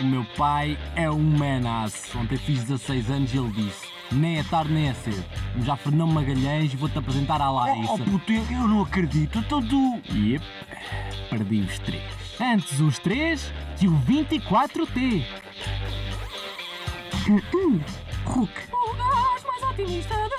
O meu pai é um menaço. Ontem fiz 16 anos e ele disse: Nem é tarde nem é cedo. Já Fernão Magalhães e vou-te apresentar à Larissa. Oh, puto, eu, não acredito. Então tu. Yep, perdi os três. Antes os três e o 24T. Hulk. O gajo mais otimista de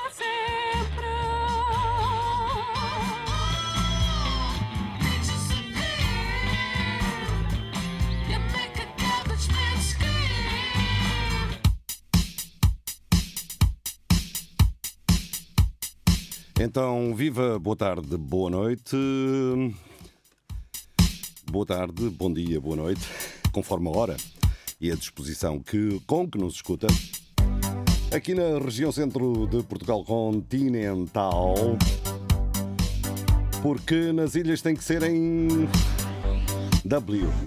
Então, viva, boa tarde, boa noite. Boa tarde, bom dia, boa noite, conforme a hora e a disposição que, com que nos escuta. Aqui na região centro de Portugal continental, porque nas ilhas tem que ser em www.ruc.fm.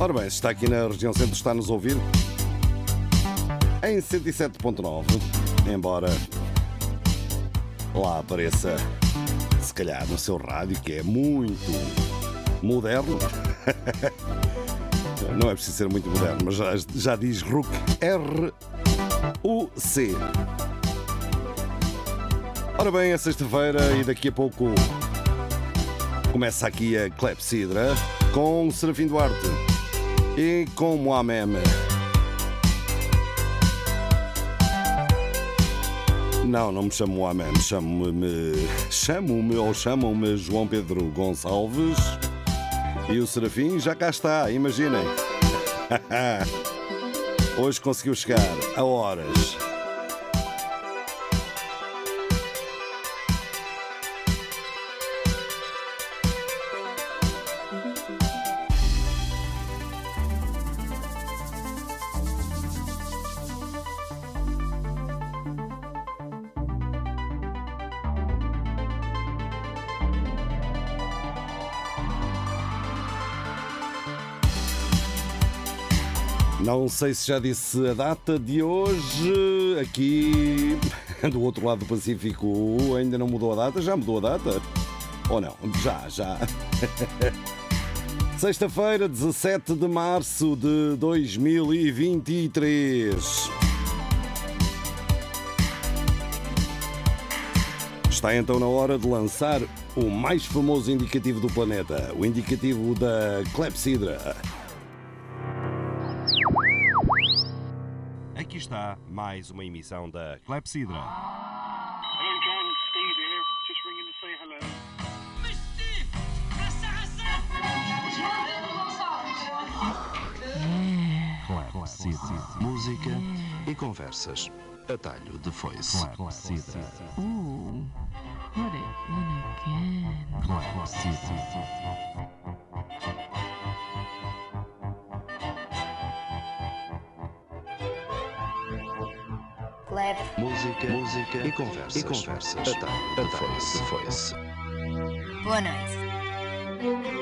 Ora bem, está aqui na região centro, está a nos ouvir em 107.9, embora lá apareça, se calhar, no seu rádio, que é muito moderno. Não é preciso ser muito moderno, mas já, já diz RUC. R-U-C. Ora bem, é sexta-feira e daqui a pouco começa aqui a Clepsidra com Serafim Duarte e com Moameme. Não, não me chamo Mohamed, chamo-me. Chamo-me ou chamam-me João Pedro Gonçalves. E o Serafim já cá está, imaginem. Hoje conseguiu chegar a horas. Não sei se já disse a data de hoje. Aqui do outro lado do Pacífico ainda não mudou a data. Já mudou a data? Ou não? Já, já. Sexta-feira, 17 de março de 2023. Está então na hora de lançar o mais famoso indicativo do planeta, o indicativo da Clepsidra. Está mais uma emissão da Clepsidra. Clepsidra. Música e conversas. Atalho de foice. Clepsidra. Ooh. Put it in again. Clap. Música, música e conversas. E conversas. Atalho de foice. De foice. Boa noite.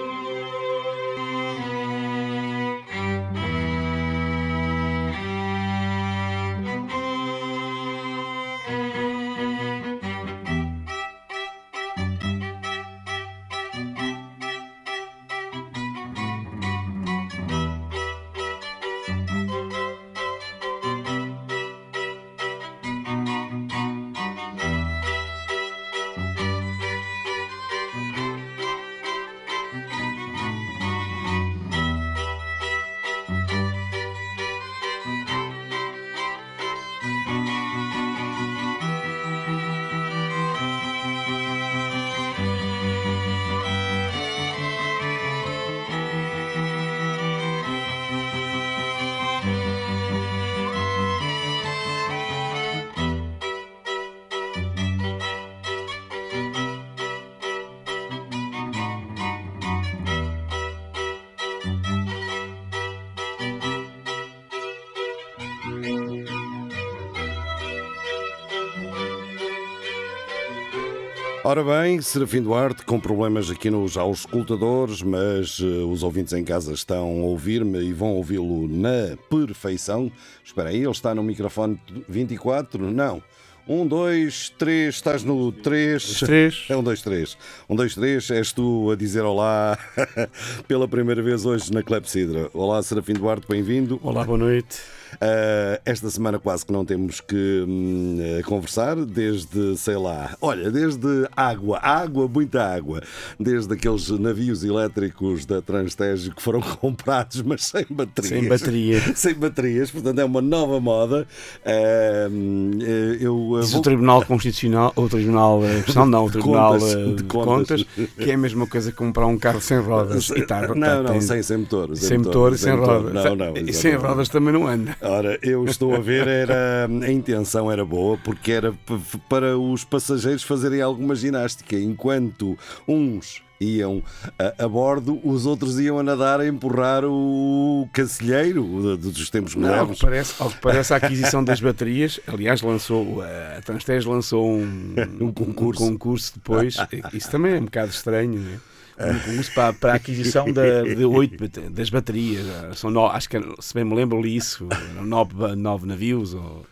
Ora bem, Serafim Duarte, com problemas aqui nos auscultadores, mas eh, os ouvintes em casa estão a ouvir-me e vão ouvi-lo na perfeição. Espera aí, ele está no microfone 24? Não. Um, dois, três, estás no três. Três. É um, dois, três. Um, dois, três, és tu a dizer olá pela primeira vez hoje na Clepsidra. Olá, Serafim Duarte, bem-vindo. Olá, boa noite. Uh, esta semana quase que não temos que hum, eh, conversar, desde, sei lá, olha, desde água, água, muita água, desde aqueles navios elétricos da Transtejo que foram comprados, mas sem baterias. Sem bateria. sem baterias, portanto é uma nova moda. Uh, eu, Diz vou- o Tribunal Constitucional, o Tribunal Constitucional, não, o Tribunal Contas, de de, contas. contas, que é a mesma coisa que comprar um carro sem rodas. E tá, não, tá, não, tem- sem, sem motor. sem motor e sem motor. rodas. Não, não, e sem rodas também não anda. Ora, eu estou a ver, era, a intenção era boa, porque era para os passageiros fazerem alguma ginástica, enquanto uns iam a, a bordo, os outros iam a nadar a empurrar o cancelheiro dos tempos ao, modernos. parece, ao que parece, a aquisição das baterias, aliás, lançou, a Transtez lançou um, Um concurso. concurso depois. Isso também é um bocado estranho, não é? Concurso para, para a aquisição da, de oito das baterias. São acho que, se bem me lembro, li isso. Nove, nove navios. Ou,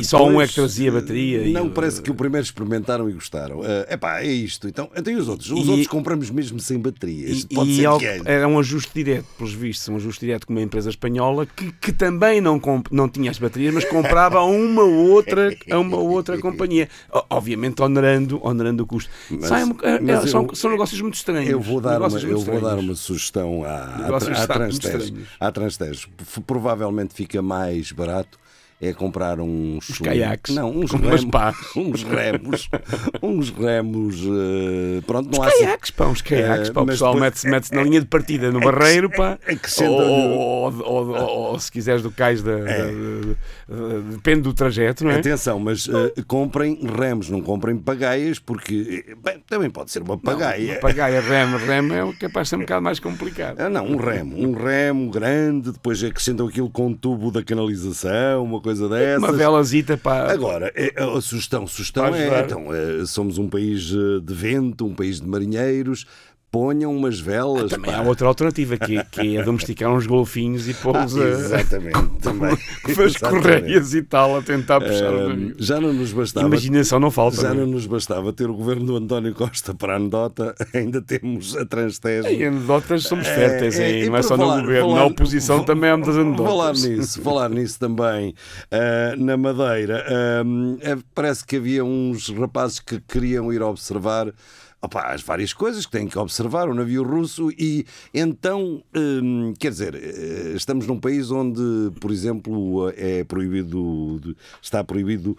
e só um é Pois, que trazia bateria. e Não, o- parece que o primeiro experimentaram e gostaram. É epá, é isto. Então, então e os outros? Os E- outros compramos mesmo sem baterias. E, Pode e ser ao- que é. era um ajuste direto, pelos vistos, um ajuste direto com uma empresa espanhola que, que também não, comp- não tinha as baterias, mas comprava a uma outra, a uma outra companhia. Obviamente onerando, onerando o custo. Mas- Sai é- são, eu- são negócios muito estranhos. Eu vou dar, uma, eu vou dar uma sugestão à, à, à. À Transtejo. Provavelmente fica mais barato é comprar uns, Os caiaques. Não, uns remos. Uns remos. uns remos. eh, pronto, não há Caiaques, pá, uns caiaques, Eh, pá, o mas pessoal mete-se mete na linha de partida no barreiro, pá. acrescenta- Ou, se quiseres do cais da, depende do trajeto, não é? Atenção, mas eh, comprem remos, não comprem pagaias, porque eh, bem, também pode ser uma pagaia. Uma Pagaia, rem, rem é o capaz de ser um bocado mais complicado. Ah, não, um remo, um remo grande, depois acrescentam aquilo com um tubo da canalização, uma coisa dessas. Uma velazita para. Agora, é- a sugestão, sugestão é, então, é, somos um país eh, de vento, um país de marinheiros, ponham umas velas. Também pá. há outra alternativa, que, que é domesticar uns golfinhos e pô-los Ah, a- exatamente, também. com as correias e tal, a tentar puxar Ah, navios. já não nos bastava. Imaginação não falta. Já não é? não nos bastava ter o governo do António Costa para a anedota, ainda temos a Transtejo. Em anedotas somos férteis, É, é, não é só falar- no governo, falar- na oposição também há muitas anedotas. Falar nisso, falar nisso também ah, na Madeira. ah, é, parece que havia uns rapazes que queriam ir observar opá, as várias coisas que têm que observar o navio russo e então, hum, quer dizer, eh, estamos num país onde, por exemplo, é proibido, está proibido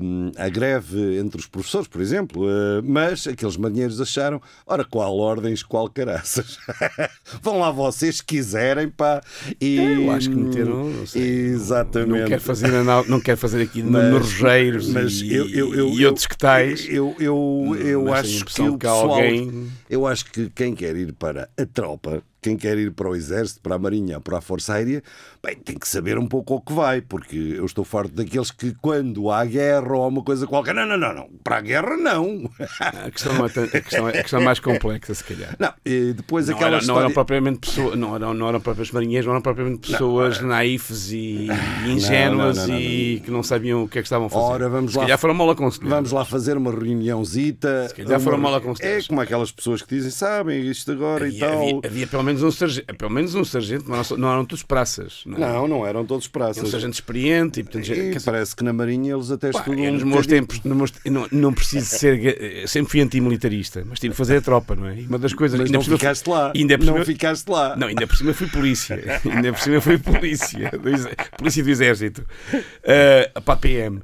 hum, a greve entre os professores, por exemplo, eh, mas aqueles marinheiros acharam, ora, qual ordens, qual caraças. Vão lá vocês se quiserem, pá. E, Eu acho que meteram. não sei, Exatamente. Não quero fazer, não quero fazer aqui no- nos rogeiros mas e, eu- eu- eu- e outros que tais. Eu, eu, eu Mas tenho a acho que que alguém- eu acho que quem quer ir para a tropa, quem quer ir para o exército, para a marinha, para a força aérea, bem, tem que saber um pouco ao que vai, porque eu estou farto daqueles que quando há guerra ou uma coisa qualquer, não, não, não, não, para a guerra não. A questão, não é a questão, é- a questão é mais complexa, se calhar. Não, depois Não, aquela era- não história... eram propriamente pessoas, não eram, não eram próprios marinheiros, não eram propriamente pessoas naifes e ingênuas não, não, não, e que não sabiam o que é que estavam a fazer. Ora, vamos se lá- calhar foram mal aconselhados. Vamos lá fazer uma reuniãozita. calhar foram uma- mal aconselhados. É como aquelas pessoas que dizem, sabem, isto agora e Havia, tal. havia- havia pelo menos um sargento, pelo menos um sargento, mas não, eram todos praças. Não, Não, não eram todos Tinha um praças. sargento experiente e, portanto, E dizer, parece que na Marinha eles até Pá, estudam. um nos meus tempos, nos meus- eu não, não preciso ser. ga- Sempre fui antimilitarista, mas tive que fazer a tropa, não é? E uma das coisas. Mas ainda não cima ficaste lá. Ainda por não cima- ficaste lá. Não, ainda por cima fui polícia. ainda por cima fui polícia. do polícia do Exército. Uh, para a PM. Uh,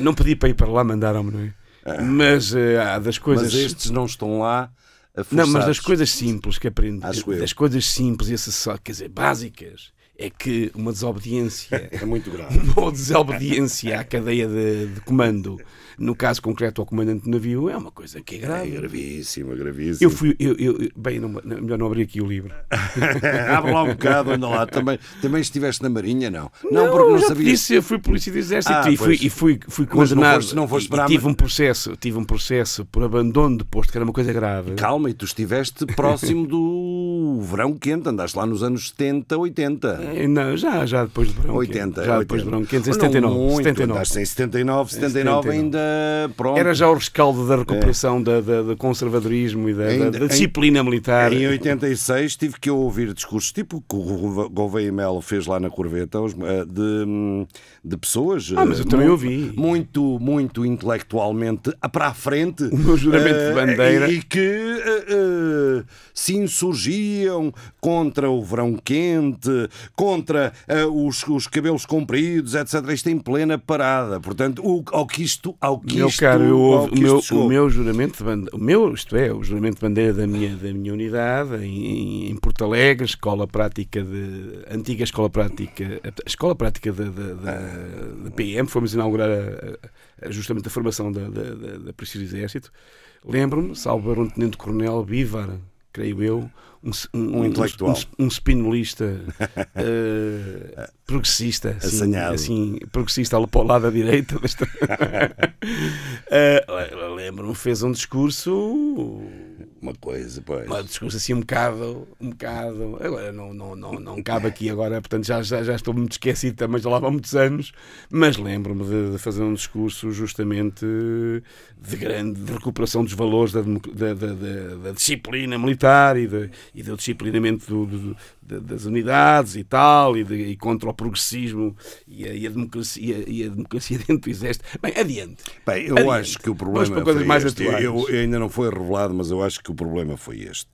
não pedi para ir para lá, mandaram-me, não é? Mas uh, há das coisas. Mas estes não estão lá Não, mas das coisas simples que aprendi, das coisas simples e acessórias, quer dizer, básicas, é que uma desobediência, É muito grave. uma desobediência à cadeia de, de comando, no caso concreto ao comandante do navio, é uma coisa que é É grave. é gravíssimo. Eu fui, eu, eu- bem, não, não- melhor não abrir aqui o livro. Abre lá um bocado, anda lá. Também, também estiveste na Marinha, não? Não, porque não já te sabias. Disse, eu fui polícia do exército Ah, e, fui, e fui, fui Mas não condenado. foste- não foste tive um processo, tive um processo por abandono de posto, que era uma coisa grave. Calma, e tu estiveste próximo do o verão quente, andaste lá nos anos 70, 80. Eh, Não, já, já depois do verão 80, quente. Já depois 80. do verão quente, em Não 79. muito, 79. Andaste em 79, 79 ainda pronto. Era já o rescaldo da recuperação da, da, da conservadorismo e da, da- Ainda- da disciplina militar. Em 86 tive que ouvir discursos tipo que o Gouveia Melo fez lá na Corveta eh, de, de pessoas Ah, mas eu eh, também mu- ouvi. muito, muito intelectualmente para a frente O meu juramento de eh, bandeira. e que eh, eh, se contra o verão quente, contra eh, os, os cabelos compridos, etc. Isto em plena parada. Portanto, o, ao que isto, ao que Meu isto, caro, eu, ao que o, meu, o meu juramento de bandeira, o meu, isto é, o juramento de bandeira da minha, da minha unidade em, em Porto Alegre, escola prática de antiga escola prática, a escola prática da, PM, fomos inaugurar a- a- justamente a formação da, da, da, da Polícia do Exército. Lembro-me, salvo um tenente coronel Bivar, creio eu, um, um, Um intelectual. um, um spinolista eh, progressista, assim, Assanhado. assim, progressista ali para o lado da direita. Eh, Lembro-me, fez um discurso, Uma coisa, pois. um discurso assim um bocado, um bocado. Agora não, não, não, não cabe aqui agora, portanto já, já, já estou muito esquecido também, já lá vão muitos anos, mas lembro-me de, de fazer um discurso justamente de grande de recuperação dos valores da, da, da- da- disciplina militar e, de, e do disciplinamento do- do- da- das unidades e tal, e, e contra o progressismo e a, e a democracia, e a democracia dentro do exército. Bem, adiante. Bem, eu Adiante. acho que o problema para coisas mais este. Eu, eu ainda não foi revelado, mas eu acho que o problema foi este.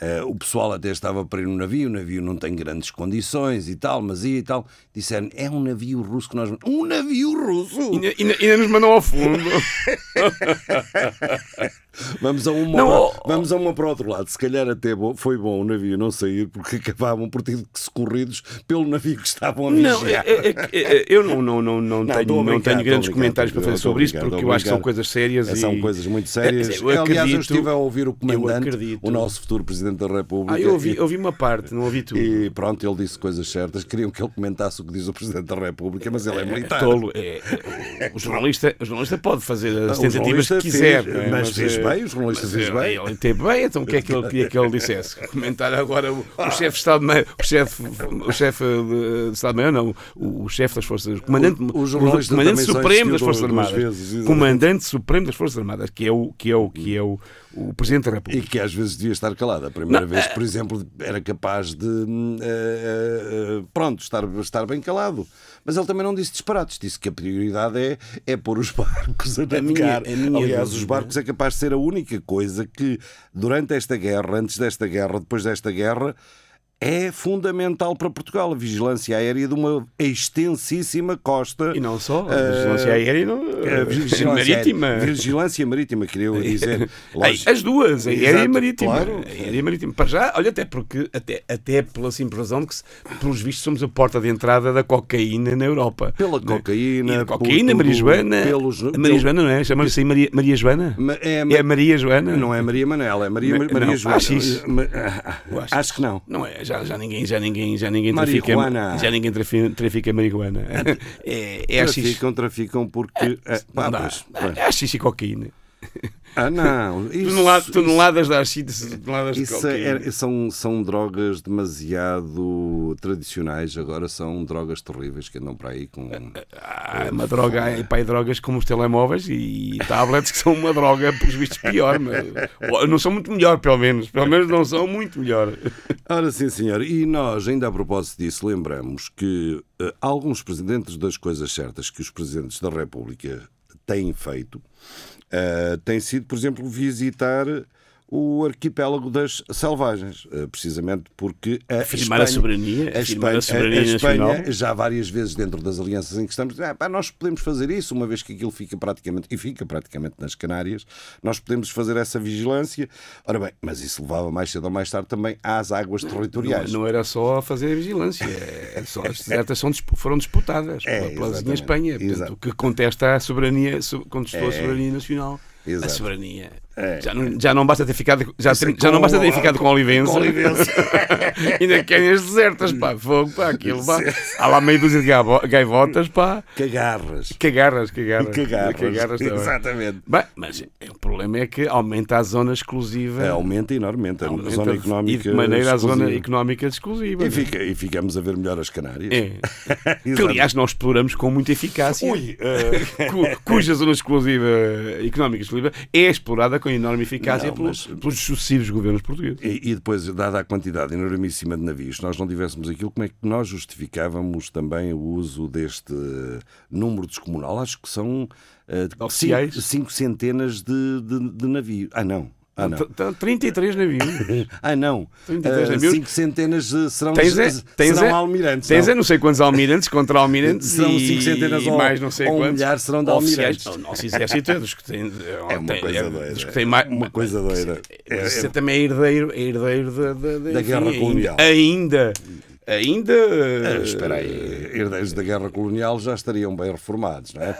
Eh, o pessoal até estava para ir no navio, o navio não tem grandes condições e tal, mas ia e tal. Disseram, é um navio russo que nós... Um navio russo! Ainda- ainda nos mandam ao fundo. Vamos a uma, Não, para, oh, oh. vamos a uma para o outro lado. Se calhar até foi bom o navio não sair, porque acabavam por ter socorridos pelo navio que estavam a Não, vigiar. é- é- é- é- eu não, não, não, não, Não, tenho, não tenho grandes comentários para fazer sobre isso, brincar, porque eu acho que são coisas sérias. É, São e- coisas muito sérias. Eu Aliás, eu acredito- estive a ouvir o comandante, acredito. o nosso futuro Presidente da República. Ah, eu ouvi, e- ouvi uma parte, não ouvi tudo. E pronto, ele disse coisas certas. Queriam que ele comentasse o que diz o Presidente da República, mas ele é, militar. tolo. É, o, jornalista, o jornalista pode fazer as Ah, o tentativas que quiser. fez, não é? mas fez bem, o jornalista mas fez é- bem. Ele teve bem, então o que é que ele queria que ele dissesse? Comentar agora o, o chefe de Estado-Maior, o chefe, o chefe de, Estado-Maior, não, o, o chefe das Forças Armadas, comandante, O- o comandante supremo das Forças Armadas. vezes, comandante supremo das Forças Armadas, que é o, que é o, que é o, o Presidente da E República. que às vezes devia estar calado. A primeira Não, vez, é- por exemplo, era capaz de eh, eh, eh, pronto, estar, estar bem calado. Mas ele também não disse disparates, disse que a prioridade é, é pôr os barcos a minha- navegar. a minha Aliás, dúvida- os barcos é capaz de ser a única coisa que, durante esta guerra, antes desta guerra, depois desta guerra, é fundamental para Portugal. A vigilância aérea de uma extensíssima costa. E não só, a Eh, vigilância aérea, não, a vigilância marítima. aérea- Vigilância marítima, queria eu dizer. Lógico. As duas, a aérea e Exato, marítima. claro. A aérea e marítima. Para já, olha, até porque, até, até pela simples razão de que, pelos vistos, somos a porta de entrada da cocaína na Europa. Pela é? cocaína, E por cocaína, Maria Joana. pelos- a Maria Joana, não é? Chama-se assim Maria, Maria Joana? É, É a Maria Joana? Não é Maria Manela, é Maria, Ma- Maria não, Joana. acho Acho que não. Não é, já, já ninguém, já ninguém, já ninguém trafica. Já ninguém trafica, trafica marihuana. É, é haxixe. Traficam, traficam porque. é, pá, Não dá. pois, pois. É e cocaína. Ah, não. Isso, Toneladas, toneladas de haxixe, toneladas de Isso cocaína. é- são, são drogas demasiado tradicionais, agora são drogas terríveis que andam para aí com. Há uma droga, há pá, drogas como os telemóveis e tablets que são uma droga, pelos vistos, pior. Mas, não são muito melhor, pelo menos. Pelo menos não são muito melhor. Ora sim, senhor. E nós, ainda a propósito disso, lembramos que eh, alguns presidentes das coisas certas que os presidentes da República têm feito eh, têm sido, por exemplo, visitar o arquipélago das selvagens, eh, precisamente porque a Afirmar a Espanha- soberania, a Espanha, a soberania a Espanha, já várias vezes dentro das alianças em que estamos, ah, pá, nós podemos fazer isso, uma vez que aquilo fica praticamente, e fica praticamente nas Canárias, nós podemos fazer essa vigilância. Ora bem, mas isso levava mais cedo ou mais tarde também às águas Não, territoriais. não era só fazer a vigilância, é só, as desertas são, foram disputadas É, pela. Espanha, portanto, que contesta a soberania, so- contestou a É. soberania nacional. A Exato. soberania É. Já, não, já não basta ter ficado, já, é já não com- basta ter ficado com Olivença. com Olivença. Ainda querem as desertas, pá. Fogo, pá. Aquilo, pá. Há lá meia dúzia de gaivotas, pá. Cagarras. Cagarras, cagarras. Cagarras. Cagarras. Exatamente. Bem, mas é, o problema é que aumenta a zona exclusiva. É, aumenta enormemente a Aumenta zona económica. E de maneira a zona exclusiva. económica exclusiva. E, é? fica- e ficamos a ver melhor as Canárias. É. Que aliás nós exploramos com muita eficácia. Ui, Cu- cuja zona exclusiva económica exclusiva é explorada com enorme eficácia Não, pelo- mas- pelos sucessivos governos portugueses. E, e depois, dada a quantidade enormíssima de navios, se nós não tivéssemos aquilo, como é que nós justificávamos também o uso deste eh, número descomunal? Acho que são cinco, cinco centenas de, de, de navios. Ah, não. Ah, não. T- t- 33 navios. Ah, não. 33 Eh, navios. cinco centenas eh, serão, Tens é, tens serão é, almirantes. Tens não? é não sei quantos almirantes contra almirantes Serão e, cinco centenas e ou- mais não sei ou um quantos. milhar serão de almirantes. O nosso exército é dos que tem. É uma tem- coisa é doida. dos que tem mais, Uma coisa doida. É- é- também é herdeiro, é herdeiro da, da, da, Da guerra enfim, colonial. Ainda. Ainda. Ah, Espera aí, herdeiros da guerra colonial já estariam bem reformados, não é?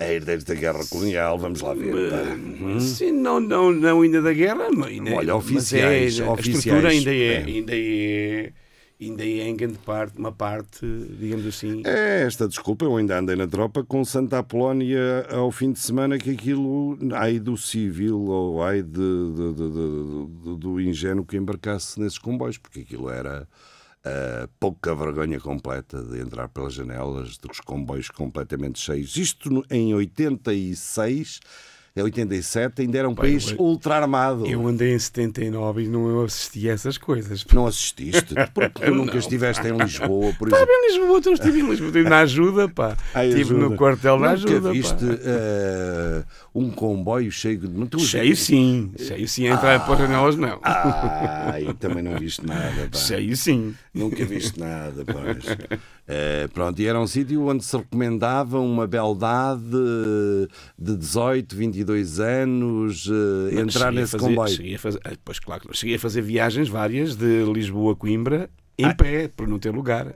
Herdeiros da guerra colonial, vamos lá ver. pá. Sim, não, não, não ainda da guerra, mas ainda, Olha, mas oficiais, é, a oficiais, estrutura ainda é, é. ainda é, ainda é em grande parte, uma parte, digamos assim. É esta desculpa, eu ainda andei na tropa com Santa Apolónia ao fim de semana que aquilo, ai do civil ou ai de- de- de- do ingênuo que embarcasse nesses comboios, porque aquilo era ah, pouca vergonha completa de entrar pelas janelas, dos comboios completamente cheios. Isto em 86, em 87 ainda era um país eu- ultra armado. Eu andei em 79 e não assisti a essas coisas. Não assististe? Porque tu nunca estiveste em Lisboa, por Estava exemplo. em Lisboa, eu estive em Lisboa, estive na ajuda, pá. Ai, Estive ajuda. no quartel Nunca ajuda, viste pá. eh, um comboio cheio de... Tu- Cheio sim, cheio sim, a entrar pelas janelas não. Ai, também não viste nada, pá. Cheio sim. Nunca viste nada, pois. Eh, pronto, e era um sítio onde se recomendava uma beldade de 18, 22 anos eh, entrar nesse fazer- comboio. Cheguei fazer, ah, pois claro, cheguei a fazer viagens várias de Lisboa a Coimbra em Ah. pé, por não ter lugar.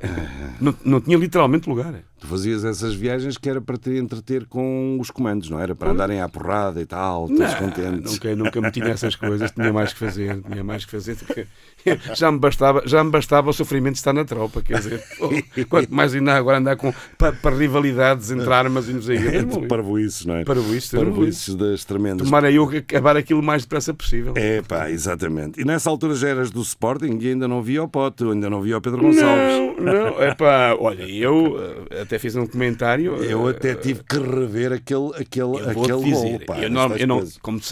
Não, não tinha literalmente lugar. Tu fazias essas viagens que era para te entreter com os comandos, não era? Para andarem à porrada e tal, todos contentes. Nunca, nunca meti nessas coisas, tinha mais que fazer, tinha mais que fazer. porque Já me bastava, já me bastava o sofrimento de estar na tropa, quer dizer, quanto mais ainda agora andar com para, para rivalidades entre armas e não sei o. É de parvoíces, não é? Parvoíces, Parvoíces das tremendas. Tomara eu acabar aquilo o mais depressa possível. É pá, exatamente. E nessa altura já eras do Sporting e ainda não via o Pote, ainda não via o Pedro Gonçalves. Não, não, é pá, olha, eu eh, até fiz um comentário. Eu eh, até tive que rever aquele, aquele, Eu aquele dizer, gol. Pá, eu não, eu não- como tu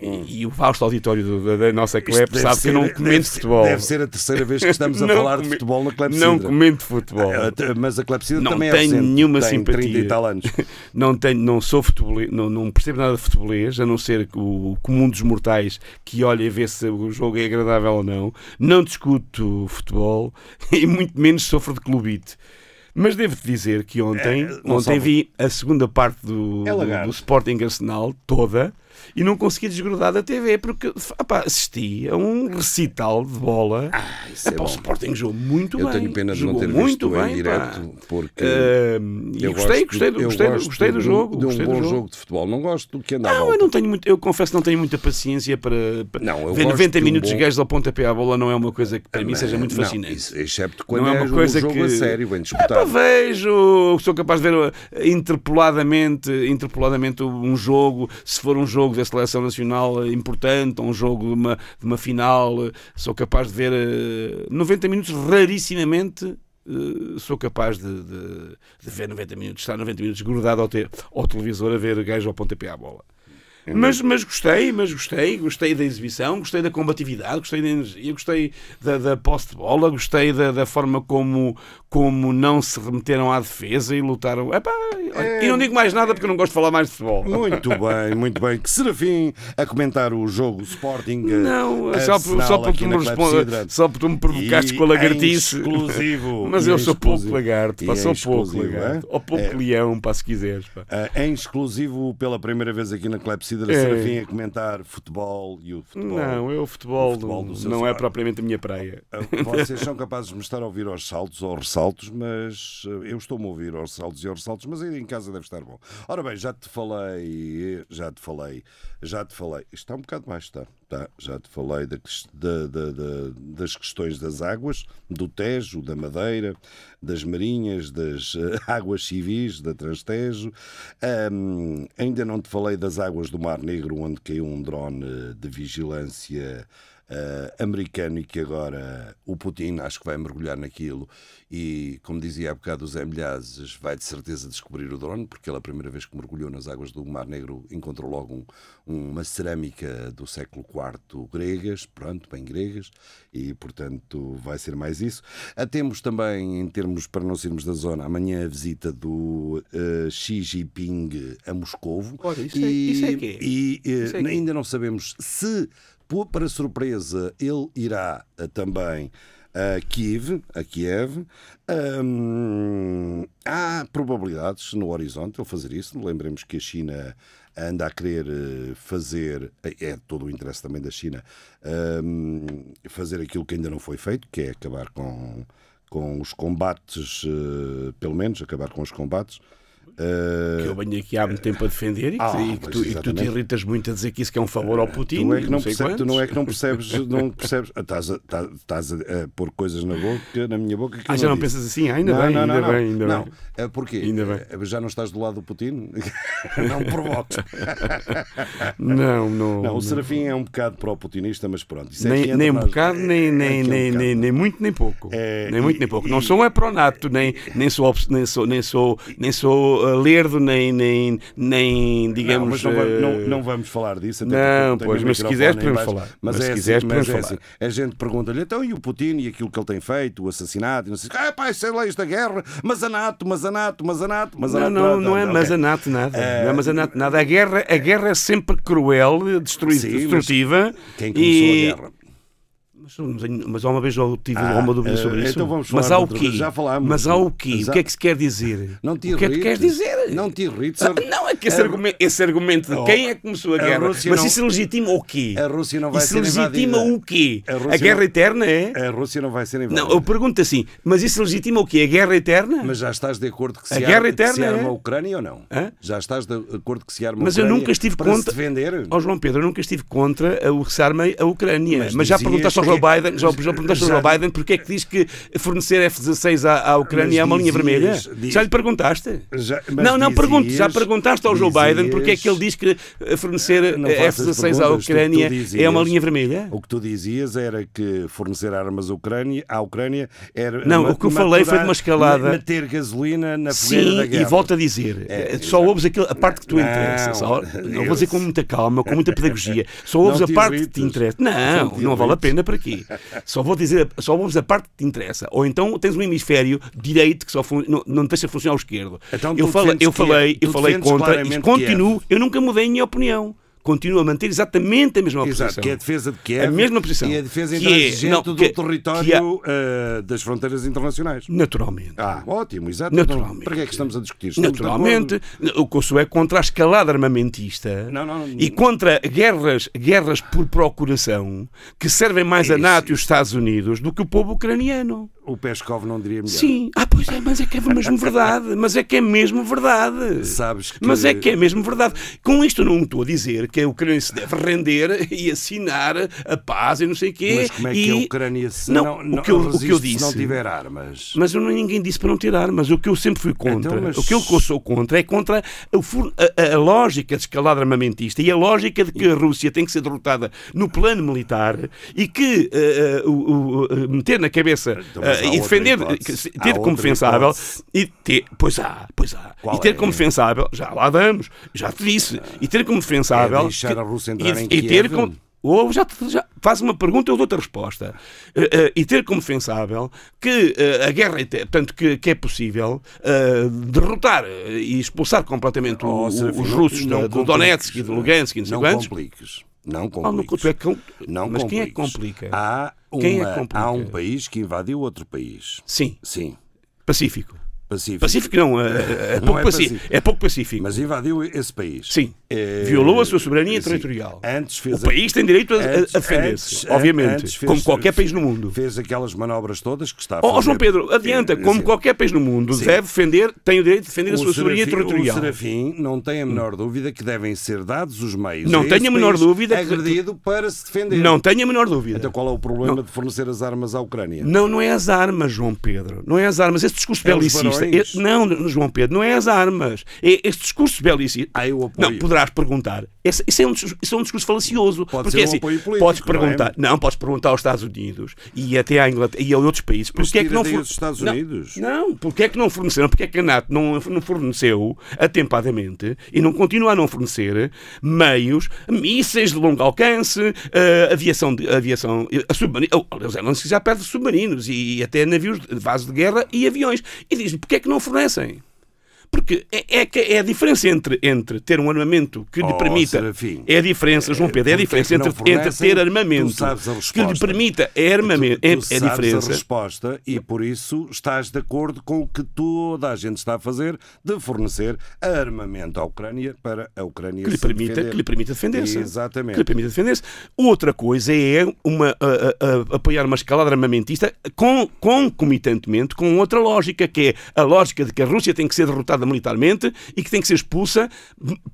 e, e o vasto auditório do- da, nossa CLEP deve sabe que eu não deve comento ser- futebol. Deve ser a terceira vez que estamos a Não falar de futebol na Clepsidra. Não comento futebol. Ah, Mas a Clepsidra Não também é tenho recente. nenhuma Tem simpatia. 30 e tal anos. Não, tenho, não sou futebolês, não, não percebo nada de futebolês, a não ser o comum dos mortais que olha e vê se o jogo é agradável ou não. Não discuto futebol e muito menos sofro de clubite. Mas devo-te dizer que ontem, É, não ontem sofre. vi a segunda parte do, É do Sporting Arsenal toda e não consegui desgrudar da TV porque epá, assisti a um recital de bola. Isso é o. Sporting jogou muito Eu bem. tenho pena de não ter visto bem, em direto, porque Ah, e eu gostei, gostei, do, eu gostei, do, gostei do jogo. De um bom jogo. jogo de futebol. Não gosto do que anda Não, eu não tenho muito, eu confesso que não tenho muita paciência para, para Não, eu ver gosto 90 de um minutos de bom- gajos ao pontapé à bola não é uma coisa que para mim seja muito Não, fascinante. isso, excepto quando Não é uma um coisa jogo que a sério, bem Epá, disputado. vejo, sou capaz de ver uh, interpoladamente, interpoladamente um jogo, se for um jogo da seleção nacional uh, importante, ou um jogo de uma, de uma final, uh, sou capaz de ver uh, 90 minutos rarissimamente. Sou capaz de, de- de ver 90 minutos, estar 90 minutos grudado ao, te- ao televisor a ver gajo ao pontapé à bola. Mas, mas gostei, mas gostei, gostei da exibição, gostei da combatividade, gostei da energia, gostei da, da posse de bola, gostei da, da forma como, como não se remeteram à defesa e lutaram. Epá, E não digo mais nada porque eu não gosto de falar mais de futebol. Muito bem, muito bem. Que Serafim a comentar o jogo Sporting. eh, Não, só, por, só, porque me responde, só porque tu me provocaste E com a lagartice. em exclusivo. Mas E eu em sou pouco exclusivo. lagarto, E pá, sou pouco lagarto. é? Ou pouco É. leão, pá, se quiseres. Pá. Ah, em exclusivo, pela primeira vez aqui na Clepsidra, da É. Serafim a comentar futebol e o futebol. Não, eu o futebol, futebol não, não é propriamente a minha praia. Vocês são capazes de me estar a ouvir aos saltos ou ressaltos, mas eh, eu estou-me a ouvir aos saltos e aos ressaltos, mas aí em casa deve estar bom. Ora bem, já te falei, já te falei, já te falei. Isto está um bocado baixo, está. Tá, já te falei da da- da- da- das questões das águas, do Tejo, da Madeira, das Marinhas, das eh, águas civis, da Transtejo. Ahm, ainda não te falei das águas do Mar Negro, onde caiu um drone de vigilância eh, americano e que agora o Putin acho que vai mergulhar naquilo e, como dizia há bocado o Zé Milhazes, vai de certeza descobrir o drone, porque ele a primeira vez que mergulhou nas águas do Mar Negro encontrou logo um- uma cerâmica do século IV gregas, pronto, bem gregas, e portanto vai ser mais isso. Ah, temos também, em termos, para não sairmos da zona, amanhã a visita do eh, Xi Jinping a Moscovo. Olha, isso é- isso é? E eh, Isso é ainda não sabemos se, para surpresa, ele irá eh, também a Kiev, a Kiev. Há probabilidades no horizonte ele fazer isso. Lembremos que a China anda a querer eh, fazer, é todo o interesse também da China, fazer aquilo que ainda não foi feito, que é acabar com, com os combates, eh, pelo menos acabar com os combates. Eh, Que eu venho aqui há muito tempo a defender e que, Ah, e que tu, e que tu te irritas muito a dizer que isso que é um favor ao Putin. Tu é que não, sei percebes, tu não é que não percebes, não percebes. Ah, Estás a, estás- estás a, a pôr coisas na boca, na minha boca. Que Ah, já não disse. pensas assim? Ah, ainda não, bem, não, ainda não, não. bem, ainda não. bem. É Porquê? Ainda bem. É, Já não estás do lado do Putin? não provoques. Não, não. Não, o Serafim é um bocado pró-putinista, mas pronto. É Nem, entra nem um bocado, nem, é nem, é um nem, nem, nem muito, nem pouco. É, nem muito, nem pouco. Não sou é pró-nato, nem, nem sou, nem sou, nem sou, nem sou lerdo, nem, nem, nem Não, digamos. mas não, va- uh, não, não vamos falar disso. Não, pois, mas se quiseres em podemos falar. Mas, Mas se é quiseres assim, podemos é falar. assim. A gente pergunta-lhe, então e o Putin e aquilo que ele tem feito, o assassinato, e não sei. Ah, pá, isso é leis da guerra, mazanato, mazanato, mazanato, Não, mazanato. não, pronto, não é mazanato nada. Eh, Não é mazanato nada. A guerra, a guerra é sempre cruel, destru- Sim, destrutiva. Quem começou e... a guerra? Mas, mas- mas há uma vez eu tive Ah, uma dúvida eh, sobre isso. então vamos mas falar há o quê? Já falámos. Mas há o quê? O que é que se quer dizer? Não te o que é que queres irrites. dizer? Não te irrites. Ah, Não, é que esse, A- argumento, esse argumento de Oh, quem é que começou a a guerra. Rússia Mas não- isso legitima o quê? A Rússia não vai isso ser legitima invadida. o quê? A A, guerra não- eterna é? A Rússia não vai ser invadida. Não, eu pergunto assim, mas isso legitima o quê? A guerra eterna? Mas já estás de acordo que se, A arma, guerra eterna se arma é? a Ucrânia ou não? Hã? Já estás de acordo que se arma a Mas eu Ucrânia nunca estive contra-? Ó João Pedro, eu nunca estive contra o que se arma a Ucrânia. Mas, Mas já perguntaste ao que- Joe Biden, já, já perguntaste ao Joe Biden porque é que diz que fornecer F-16 à, à Ucrânia é uma linha vermelha? diz- Já lhe perguntaste? Já- não, não, pergunto. Já perguntaste ao Joe Biden porque é que ele diz que eh, fornecer eh, faças F-16 à Ucrânia dizias- é uma linha vermelha? O que tu dizias era que fornecer armas à Ucrânia, à Ucrânia era. Não, ma- o que eu falei foi de uma escalada. Meter gasolina na fogueira Sim, da guerra. e volto a dizer, É, eh, só ouves aquilo, a parte que tu interessa. Só, não vou dizer com muita calma, com muita pedagogia. Só ouves a te parte que te interessa. Não Não, vale a pena para quê? Só vou dizer, só ouves a parte que te interessa. Ou então tens um hemisfério direito que só fun- não, não deixa funcionar o esquerdo. Então eu falei, eu é- falei, eu falei defendes contra e continuo, eu nunca mudei a minha opinião. Continuo a manter exatamente a mesma Exato, posição. que é a defesa de Kiev A mesma posição. e a defesa Que é- intransigente não, do que- território eh, das fronteiras internacionais. Naturalmente. Ah, ótimo, exato. Naturalmente. Então, Para que é que estamos a discutir? Estamos Naturalmente, o que sou é contra a escalada armamentista Não, não, e contra guerras, guerras por procuração que servem mais a. NATO e os Estados Unidos do que o povo ucraniano. O Peskov não diria melhor. Sim, ah, pois é, mas é que é mesmo verdade, mas é que é mesmo verdade. Sabes que- Mas é que é mesmo verdade. Com isto não estou a dizer que a Ucrânia se deve render e assinar a paz e não sei o quê. Mas como é e... que a Ucrânia se Não, não, o que eu- o que eu se não disse- tiver armas? Mas eu ninguém disse para não ter armas. O que eu sempre fui contra, Então, mas- o que eu sou contra é contra a, a- a lógica de escalada armamentista e a lógica de que a Rússia tem que ser derrotada no plano militar e que o- o- o- meter na cabeça Então, e outra defender, se- Há ter como outra defensável hipótese. e ter, pois há, pois há, Qual e ter é? como defensável, já lá vamos, já te disse, e ter como defensável É deixar que- a Rússia entrar e, em e ter como ou já, te- já faz uma pergunta, eu dou-te a resposta. Eh, eh, e ter como defensável que eh, a guerra, portanto, que, que é possível derrotar e expulsar completamente Oh, o- Serafim, os não- russos não da- do compliques. Donetsk e do Lugansk e não Não compliques. Não Ah, não, compliques. tu é com- Não Mas quem é que compliques. complica? Há, Quem é uma- que complica? há um país que invadiu outro país. Sim, Sim. Pacífico. Pacífico. Pacífico não, eh, eh, é, Não pouco é pacífico. é pouco pacífico. Mas invadiu esse país. Sim. Eh, Violou a sua soberania sim. territorial. Antes fez O país tem direito a, a- a defender-se, obviamente, antes fez- como qualquer país no mundo. Fez aquelas manobras todas que está a Ó fazer. ó, João Pedro, adianta, Eh, como sim. qualquer país no mundo Sim. deve defender, tem o direito de defender a O sua soberania Serafim- territorial. O Serafim não tem a menor dúvida que devem ser dados os meios. Não a tenho a menor dúvida que- agredido para se defender. Não tenho a menor dúvida. Então qual é o problema de fornecer as armas à Ucrânia? Não, não é as armas, João Pedro. Não é as armas. Esse discurso É belicista. é- não, João Pedro, não é as armas. É este discurso belicista. Ah, eu apoio. Não, poderás perguntar. Esse, isso, é um, isso é um discurso falacioso. Pode porque ser um assim, apoio político, podes não é? perguntar. Não, podes perguntar aos Estados Unidos e até à Inglaterra e a outros países. Porque é que não for- os Estados Não, Unidos. Não, porque é que não forneceram? Porque é que a NATO não, não forneceu atempadamente e não continua a não fornecer meios, mísseis de longo alcance, eh, aviação, de, aviação a submarino, oh, aliás, Zelensky já perde submarinos e até navios de vasos de guerra e aviões. E diz-me, porque é que não fornecem? Porque é, é, é a diferença entre, entre ter um armamento que lhe Oh, permita. Serafim. É a diferença, João Pedro, é a diferença é entre, entre ter armamento a que lhe permita. É armamento. Tu, é, tu é a sabes a diferença. resposta e por isso estás de acordo com o que toda a gente está a fazer de fornecer armamento à Ucrânia para a Ucrânia que lhe se permita, defender. que lhe permita defender-se. Exatamente. Que lhe permita defender-se. Outra coisa é uma, a- a- a- apoiar uma escalada armamentista com, concomitantemente com outra lógica, que é a lógica de que a Rússia tem que ser derrotada militarmente e que tem que ser expulsa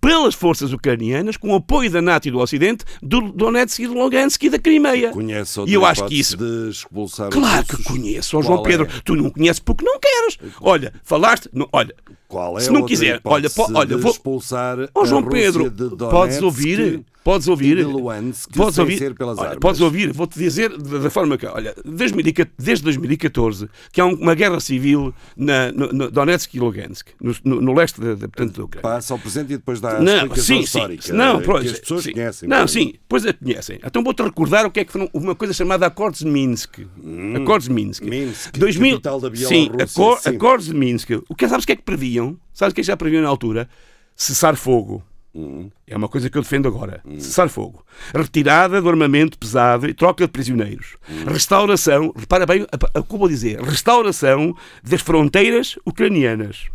pelas forças ucranianas, com o apoio da NATO e do Ocidente, do Donetsk e do Lugansk e da Crimeia. Conhece E eu acho que isso de expulsar Claro que conheço, Qual João Pedro. é? Tu não conheces porque não queres. Olha, falaste. não- olha, Qual é se não quiser, olha, olha, vou. expulsar a João Pedro, Donetsk podes ouvir, podes ouvir, de Luhansk podes ouvir, olha, podes ouvir, vou-te dizer da, forma que, olha, desde 2014, desde 2014 que há um- uma guerra civil na, no, no Donetsk e Lugansk, no, no- no leste da, da, portanto, da Ucrânia. Passa ao presente e depois dá a Não, sim, sim. histórica. Não, que pois, as pessoas sim. conhecem. Não, sim, pois a conhecem. Então vou-te recordar o que é que foi uma coisa chamada Acordos de Minsk. Acordos de Minsk. Hum. Minsk, 2000, capital da Sim, acor- sim. Acordos de Minsk. O que sabes o que é que previam? Sabes o que é já previam na altura? Cessar fogo. Hum. É uma coisa que eu defendo agora. Cessar fogo. Retirada do armamento pesado e troca de prisioneiros. Hum. Restauração, repara bem a, a, como dizer, restauração das fronteiras ucranianas.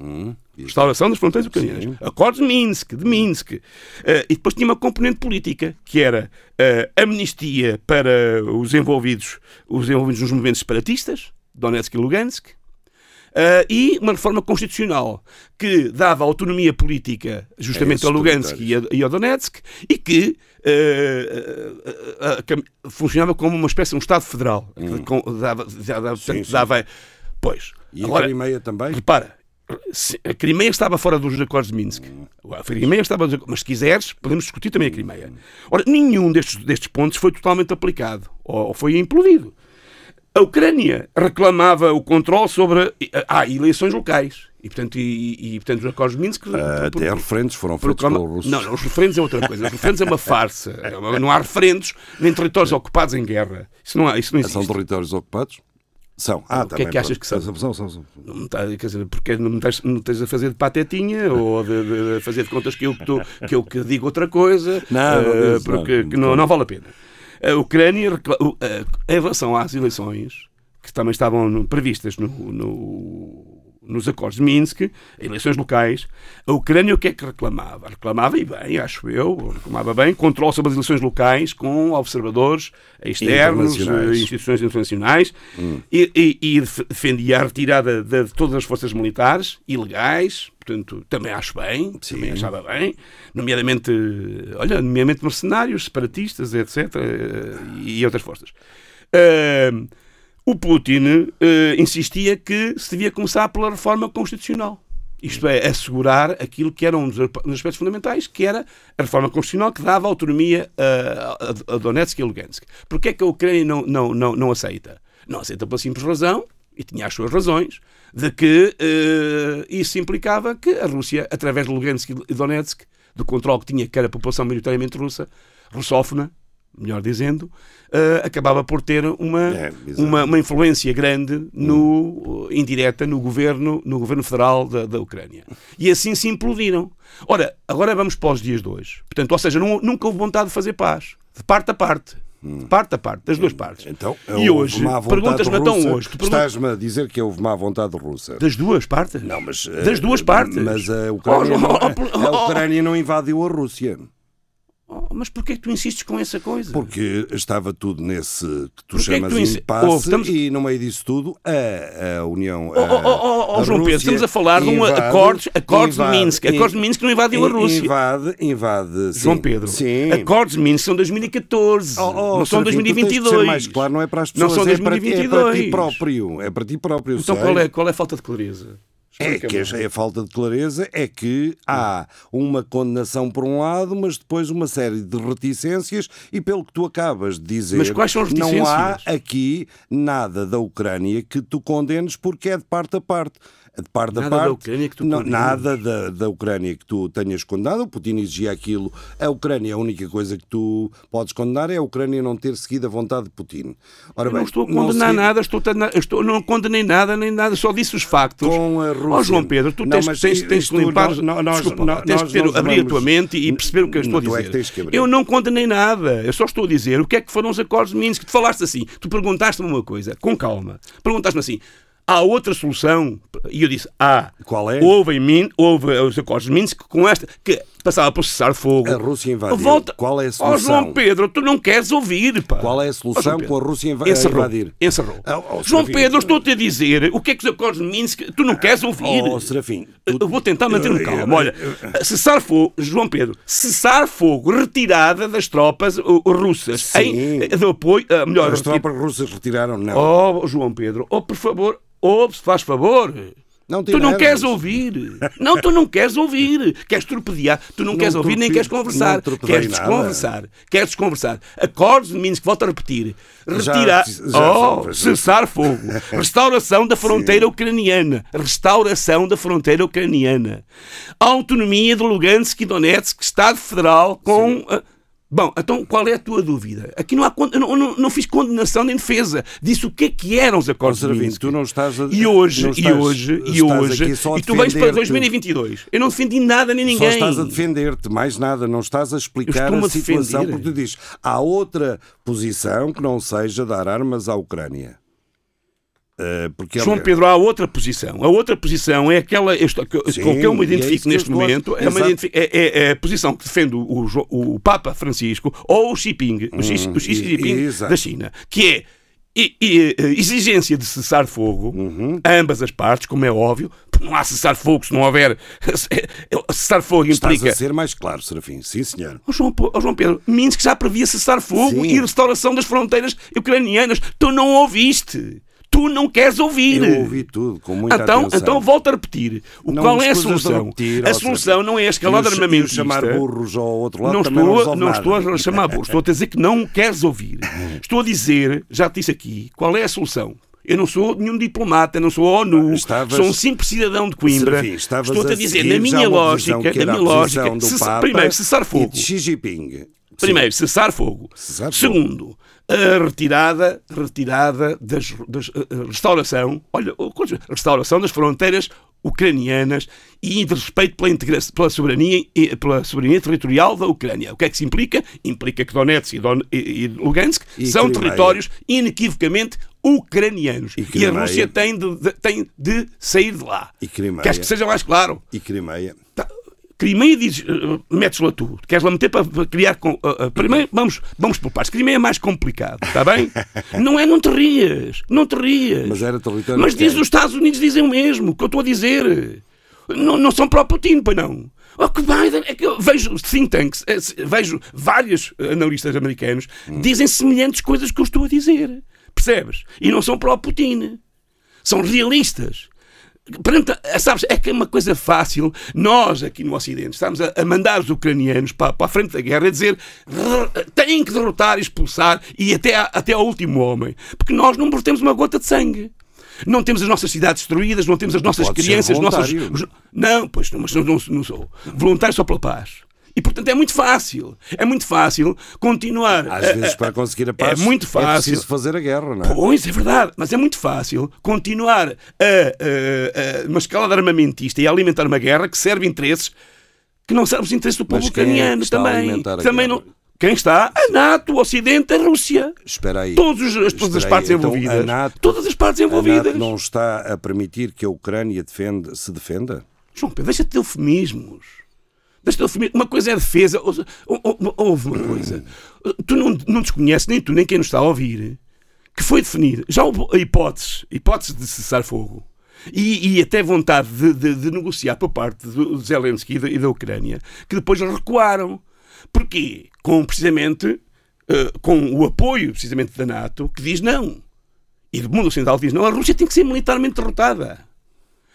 Hum, Restauração das fronteiras ucranianas. Acordos de Minsk, de Minsk. Eh, e depois tinha uma componente política, que era eh, amnistia para os envolvidos, os envolvidos nos movimentos separatistas, Donetsk e Lugansk, eh, e uma reforma constitucional que dava autonomia política justamente esses ao Lugansk e, a, e ao Donetsk e que eh, cam- funcionava como uma espécie de um Estado federal. que com- dava, dava, portanto, sim. dava- pois. E a Agora, Crimeia também? Repara, a Crimeia estava fora dos acordos de Minsk. A Crimeia estava, mas se quiseres, podemos discutir também a Crimeia. Ora, nenhum destes, destes pontos foi totalmente aplicado ou, ou foi implodido. A Ucrânia reclamava o controle sobre ah, eleições locais. E, portanto, e, e, portanto os acordos de Minsk... Ah, Até referentes foram feitos pelos russos. Não, não, os referendos é outra coisa. Os referendos é uma farsa. É Não há referendos nem territórios ocupados em guerra. Isso não, há, isso não existe. São territórios ocupados? São. Ah, O que é também, que achas que são? São, são, são. Não me tá- quer dizer, porque não me estás, não estás a fazer de patetinha ou de, de- fazer de contas que eu, que, tu- que eu que digo outra coisa, Não, não eh, porque não. que não, não vale a pena. A Ucrânia, em relação às eleições, que também estavam previstas no- no- nos acordos de Minsk, eleições locais, a Ucrânia o que é que reclamava? Reclamava, e bem, acho eu, reclamava bem, controle sobre as eleições locais com observadores externos, Internacionais. eh, instituições internacionais, e, e- e def- defendia a retirada de, de todas as forças militares ilegais, portanto, também acho bem, também achava bem, nomeadamente, olha, nomeadamente mercenários, separatistas, etc., eh, e outras forças. Eh, o Putin eh, insistia que se devia começar pela reforma constitucional. Isto é, assegurar aquilo que era um dos aspectos fundamentais, que era a reforma constitucional que dava autonomia a, a, Donetsk e a Lugansk. Porquê é que a Ucrânia não, não, não, não aceita? Não aceita pela simples razão, e tinha as suas razões, de que eh, isso implicava que a Rússia, através de Lugansk e Donetsk, do controle que tinha, que era a população maioritariamente russa, russófona, melhor dizendo, eh, acabava por ter uma, É, uma, uma influência grande no, indireta no governo, no governo federal da, da Ucrânia. E assim se implodiram. Ora, agora vamos para os dias de hoje. Portanto, ou seja, não- nunca houve vontade de fazer paz, de parte a parte. Parte a parte, das duas partes. Então, e houve hoje, perguntas-me então hoje, perguntas- Estás-me a dizer que houve má vontade russa. das duas partes? Não, mas, eh, Das duas partes. Mas a Ucrânia, Oh, não, oh, oh, a Ucrânia não invadiu a Rússia. Oh, mas porquê que tu insistes com essa coisa? Porque estava tudo nesse que tu Porquê que chamas tu insi- impasse estamos- e no meio disso tudo a, a União. Oh, oh, oh, oh, oh, a João Pedro, estamos a falar de um invade- acordos, acordos de invade- Minsk. Acordos de Minsk não invadiu a Rússia. Invade, invade. sim. João Pedro, Sim. acordos de Minsk são 2014, Oh, oh, não são Serafim, tu tens de 2022. ser mais claro, não é para as Não pessoas, são é, para, ti- é para ti 2022. próprio. É para ti próprio. Então sei. qual é, qual é a falta de clareza? É que a, a falta de clareza é que há uma condenação por um lado, mas depois uma série de reticências e pelo que tu acabas de dizer, Mas quais são as não há aqui nada da Ucrânia que tu condenes porque é de parte a parte. De parte a Nada da parte, Ucrânia que tu não, nada da, da Ucrânia que tu tenhas condenado. O Putin exigia aquilo. A Ucrânia, a única coisa que tu podes condenar é a Ucrânia não ter seguido a vontade de Putin. Ora Eu bem, não estou a condenar nada, estou, a- estou, não condenei nada, nem nada, só disse os factos. Com a Rússia. Ó João Pedro, tu Não, tens, mas tens, tens de limpar. nós- nós- desculpa, tens nós de ter, não abrir a tua mente e perceber o que eu estou a é dizer. tens abrir. eu não condenei nada, eu só estou a dizer o que é que foram os acordos de Minsk. Tu falaste assim, tu perguntaste-me uma coisa, com calma. Perguntaste-me assim. Há outra solução? E eu disse, há. Qual é? Houve, em Min, houve os acordos de Minsk com esta, que passava por cessar fogo. A Rússia invadiu. Volta. Qual é a Ó solução? João Pedro, tu não queres ouvir, pá. Qual é a solução Pedro, com a Rússia a encerrou, invadir? Encerrou. Ó, João. Pedro, estou-te a dizer o que é que os acordos de Minsk tu não queres ouvir. Oh, Serafim, tu- Eu vou tentar manter-me calmo. Olha, cessar fogo, João Pedro, cessar fogo, retirada das tropas russas Sim. em, de apoio, uh, melhor, As tropas russas retiraram? Não. Oh, João Pedro, oh, por favor, ouve, se faz favor. Não Tu não queres ouvir. Não, tu não queres ouvir. Queres torpedear. Tu não, Não queres ouvir nem queres conversar. Queres nada. desconversar. Queres desconversar. Acordos de Minsk, volto a repetir. Retirar. oh, cessar fogo. Restauração da fronteira ucraniana. Restauração da fronteira ucraniana. Autonomia de Lugansk e Donetsk, Estado Federal com. ah, Bom, então qual é a tua dúvida? Aqui não há eu não, não, não fiz condenação nem defesa. Disse o que é que eram os acordos de Minsk. tu não estás a, E hoje, não e estás- hoje, e estás hoje, só e tu vais para defender-te. 2022. Eu não defendi nada nem Só ninguém. estás a defender-te, mais nada, não estás a explicar a a situação, defender. porque tu dizes há outra posição que não seja dar armas à Ucrânia. Eh, porque João Pedro, há outra posição. A outra posição é aquela esta- Sim, com que eu me é identifico eu neste momento. É, é- é- é a posição que defende o, o Papa Francisco ou o Xi Jinping, o Xi, o Xi Jinping da China, que é e- e, eh, exigência de cessar fogo Uhum. a ambas as partes, como é óbvio, não há cessar fogo se não houver cessar fogo estás implica a ser mais claro, Serafim. Sim, senhor. Ó João, ó João Pedro, Minsk já previa cessar fogo Sim. e restauração das fronteiras ucranianas. Tu não ouviste. Tu não queres ouvir. Eu ouvi tudo com muita então, atenção. então volto a repetir. O Não qual é a solução? repetir, a solução não é a escalada armamentista. chamar burros ao outro lado não não estou, não nada. estou a chamar burros, estou a dizer que não queres ouvir. Estou a dizer, já te disse aqui, qual é a solução. Eu não sou nenhum diplomata, não sou ONU, Estavas- sou um simples cidadão de Coimbra. Estou-te a a dizer, na minha lógica, na minha lógica, Papa primeiro, cessar fogo. Xi Jinping. Primeiro, cessar fogo. Cessar fogo. A retirada, retirada das, das- a- a restauração, olha, restauração das fronteiras ucranianas e de respeito pela, pela, soberania, e- pela soberania territorial da Ucrânia. O que é que isso implica? Implica que Donetsk e, Don, e, e Lugansk E são territórios inequivocamente ucranianos. E a. Rússia tem de, de- tem de sair de lá. E Crimeia. Queres que seja mais claro? E Crimeia. Tá. Crimeia diz, uh, metes lá tu, queres lá meter para, para criar. Com, uh, uh, primeiro, vamos, vamos por partes. Crimeia é mais complicado, está bem? não é, não te rias, não te rias. Mas era território Mas diz os Estados Unidos dizem o mesmo, o que eu estou a dizer. Não, não são para o Putin, pois não. Oh, que Biden, é que eu vejo think tanks, eh, vejo vários analistas americanos Hum. dizem semelhantes coisas que eu estou a dizer. Percebes? E não são para o Putin. São realistas. Perante, sabes, é que é uma coisa fácil. Nós, aqui no Ocidente, estamos a, a mandar os ucranianos para, para a frente da guerra a dizer "Rrr, têm que derrotar, expulsar e até, a- até ao último homem. Porque nós não temos uma gota de sangue. Não temos as nossas cidades destruídas, não temos as nossas crianças, nossas. Não, pois não, mas não, não, não sou. Voluntário só pela paz. E portanto é muito fácil. É muito fácil continuar. Às a- vezes, a- para conseguir a paz, é muito é fácil. preciso fazer a guerra, não é? Pois, é verdade, mas é muito fácil continuar a, a- a- uma escalada armamentista e a alimentar uma guerra que serve interesses que não serve os interesses do povo é ucraniano a também. a também não. Quem está? A NATO, o Ocidente, a Rússia. Espera aí. Todos os- as- todas as Espera aí. partes Então, envolvidas. a NATO- todas as partes A envolvidas. NATO não está a permitir que a Ucrânia defenda, se defenda? João Pedro, deixa-te de eufemismos. Uma coisa é defesa. ou- ou- ou- Houve uma coisa. Tu não, não desconheces, nem tu, nem quem nos está a ouvir, que foi definir já houve a hipótese, hipótese de cessar fogo. E, e até vontade de, de- de negociar por parte do Zelensky e da, e da Ucrânia, que depois recuaram. Porquê? Com precisamente eh, com o apoio precisamente da NATO, que diz não. E do mundo ocidental diz não, a Rússia tem que ser militarmente derrotada.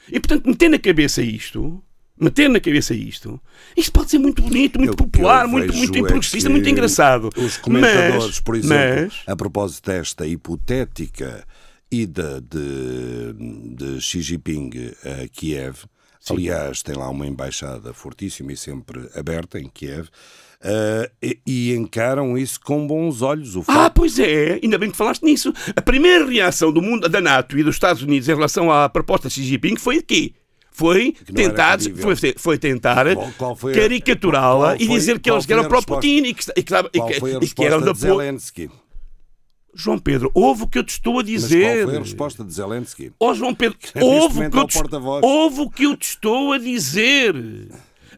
E portanto, meter na cabeça isto, meter na cabeça isto, isto pode ser muito bonito, muito Eu- popular, eu muito, muito é progressista, muito engraçado. Os comentadores, Mas- por exemplo, mas- a propósito desta hipotética ida de, de Xi Jinping a Kiev, aliás, tem lá uma embaixada fortíssima e sempre aberta em Kiev, eh, e, e encaram isso com bons olhos. O Ah, pois é, ainda bem que falaste nisso. A primeira reação do mundo, da NATO e dos Estados Unidos em relação à proposta de Xi Jinping foi quê? Foi tentar, foi, foi tentar caricaturá-la e dizer que eles eram a para o resposta? Putin e que, e que, e que- que eram apoio. Zelensky? João Pedro, houve o que eu te estou a Mas dizer. qual foi a resposta de Zelensky? Ó João Pedro, neste houve o, momento que eu é te, houve o que eu te estou a dizer.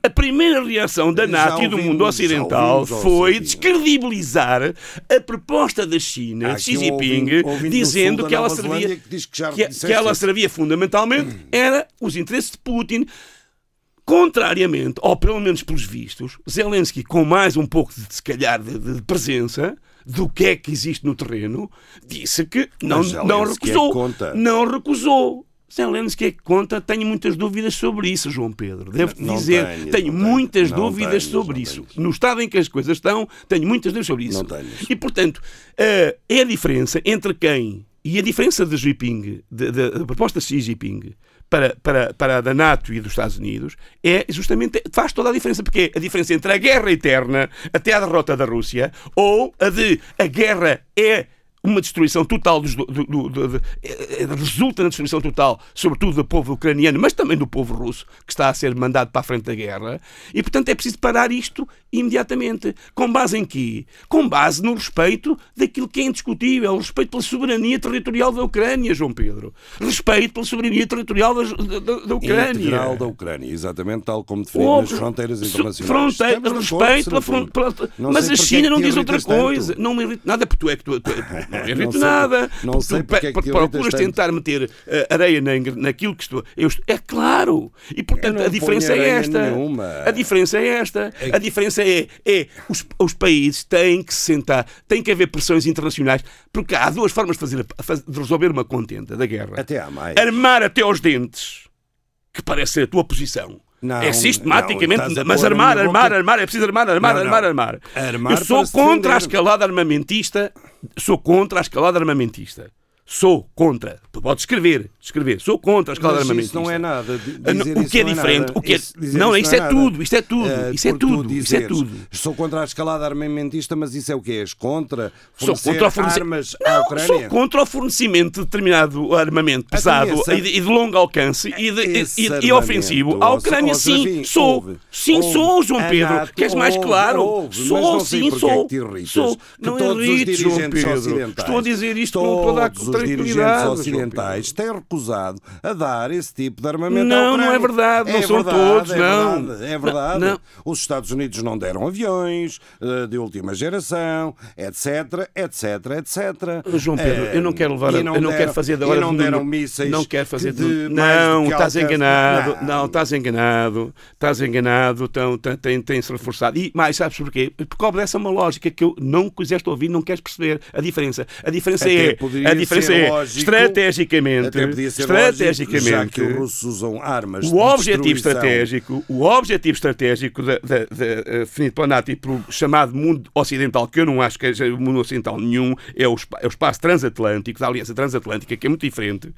A primeira reação da NATO e do mundo ocidental foi descredibilizar a proposta da China, de Xi aqui um Jinping, dizendo que ela servia, que ela servia fundamentalmente era os interesses de Putin. Contrariamente, ou pelo menos pelos vistos, Zelensky, com mais um pouco de, se calhar, de, presença do que é que existe no terreno, disse que não, não é que recusou. conta. Não recusou. Zelensky é que conta, tenho muitas dúvidas sobre isso, João Pedro. Devo-te dizer, tenho, tenho tenho. muitas Não dúvidas tenho, sobre isso. tenho. No estado em que as coisas estão, tenho muitas dúvidas sobre isso. E, portanto, eh, é a diferença entre quem e a diferença de Jinping, da proposta de Xi Jinping para, para, para a da NATO e dos Estados Unidos, é justamente, faz toda a diferença, porque é a diferença entre a guerra eterna até a derrota da Rússia ou a de a guerra é uma destruição total dos, do, do- do- eh, resulta na destruição total, sobretudo do povo ucraniano, mas também do povo russo, que está a ser mandado para a frente da guerra, e portanto é preciso parar isto imediatamente. Com base em quê? Com base no respeito daquilo que é indiscutível, o respeito pela soberania territorial da Ucrânia, João Pedro. Respeito pela soberania territorial da, da- da Ucrânia. Integral da Ucrânia, exatamente tal como definido Oh, nas fronteiras internacionais. fronteira- respeito acordo, pela fronteira. Não Mas a China é não diz outra tanto. coisa. Não me irrita nada, porque tu é que tu. tu não sei nada. porque- não porque sei tu porque é que procuras tentar meter eh, areia na, naquilo que estou. Eu estou- é claro. E portanto não a diferença é esta. nenhuma. A diferença é esta. A diferença é, é os, os países têm que se sentar, tem que haver pressões internacionais, porque há duas formas de, fazer, de resolver uma contenda da guerra. Até há mais. Armar até aos dentes, que parece ser a tua posição. Não, é sistematicamente, não, mas armar, armar, boca- armar, é preciso armar, armar, Não, não. armar, armar. Armar Eu sou contra a escalada armamentista, sou contra a escalada armamentista. Sou contra. Tu podes escrever, escrever. Sou contra a escalada Mas armamentista. isso não é nada. Ah, dizer o que é não diferente, o que é- não, isso é nada. tudo, isto é tudo, isso é tudo, isso é dizeres, tudo. Sou contra a escalada armamentista, mas isso é o quê? És contra Sou contra o fornecimento. armas à Não, Ucrânia? sou contra o fornecimento de determinado armamento Então, pesado e, de, e de longo alcance e, de- e- e- ofensivo à Ucrânia, sim, sou. sim, sou, João Pedro. Queres mais claro? sou, sim, é sou. que sou. que Não irrites, João Pedro. Estou a dizer isto com toda a os dirigentes ocidentais têm recusado a dar esse tipo de armamento Não, não é verdade, não É são verdade, todos, é não. verdade, É verdade. Não, não. Os Estados Unidos não deram aviões eh, de última geração, etc, etc, etc. João Pedro, Eh, eu não quero levar, e eu não quero fazer da e não de- deram mísseis Não quero fazer de, de Não, estás enganado. Não. Não, estás enganado. Estás enganado. Tem- tem- tem-se reforçado. E mais, sabes porquê? Porque obedece a uma lógica que eu não quiseste ouvir, não queres perceber a diferença. A diferença Até é, a diferença estrategicamente, ser estrategicamente, lógico, já que os russos usam armas o objetivo estratégico, o objetivo estratégico da, da, da, eh, definido pela NATO e pelo chamado mundo ocidental, que eu não acho que seja o mundo ocidental nenhum, é o, é o espaço transatlântico, da Aliança Transatlântica, que é muito diferente,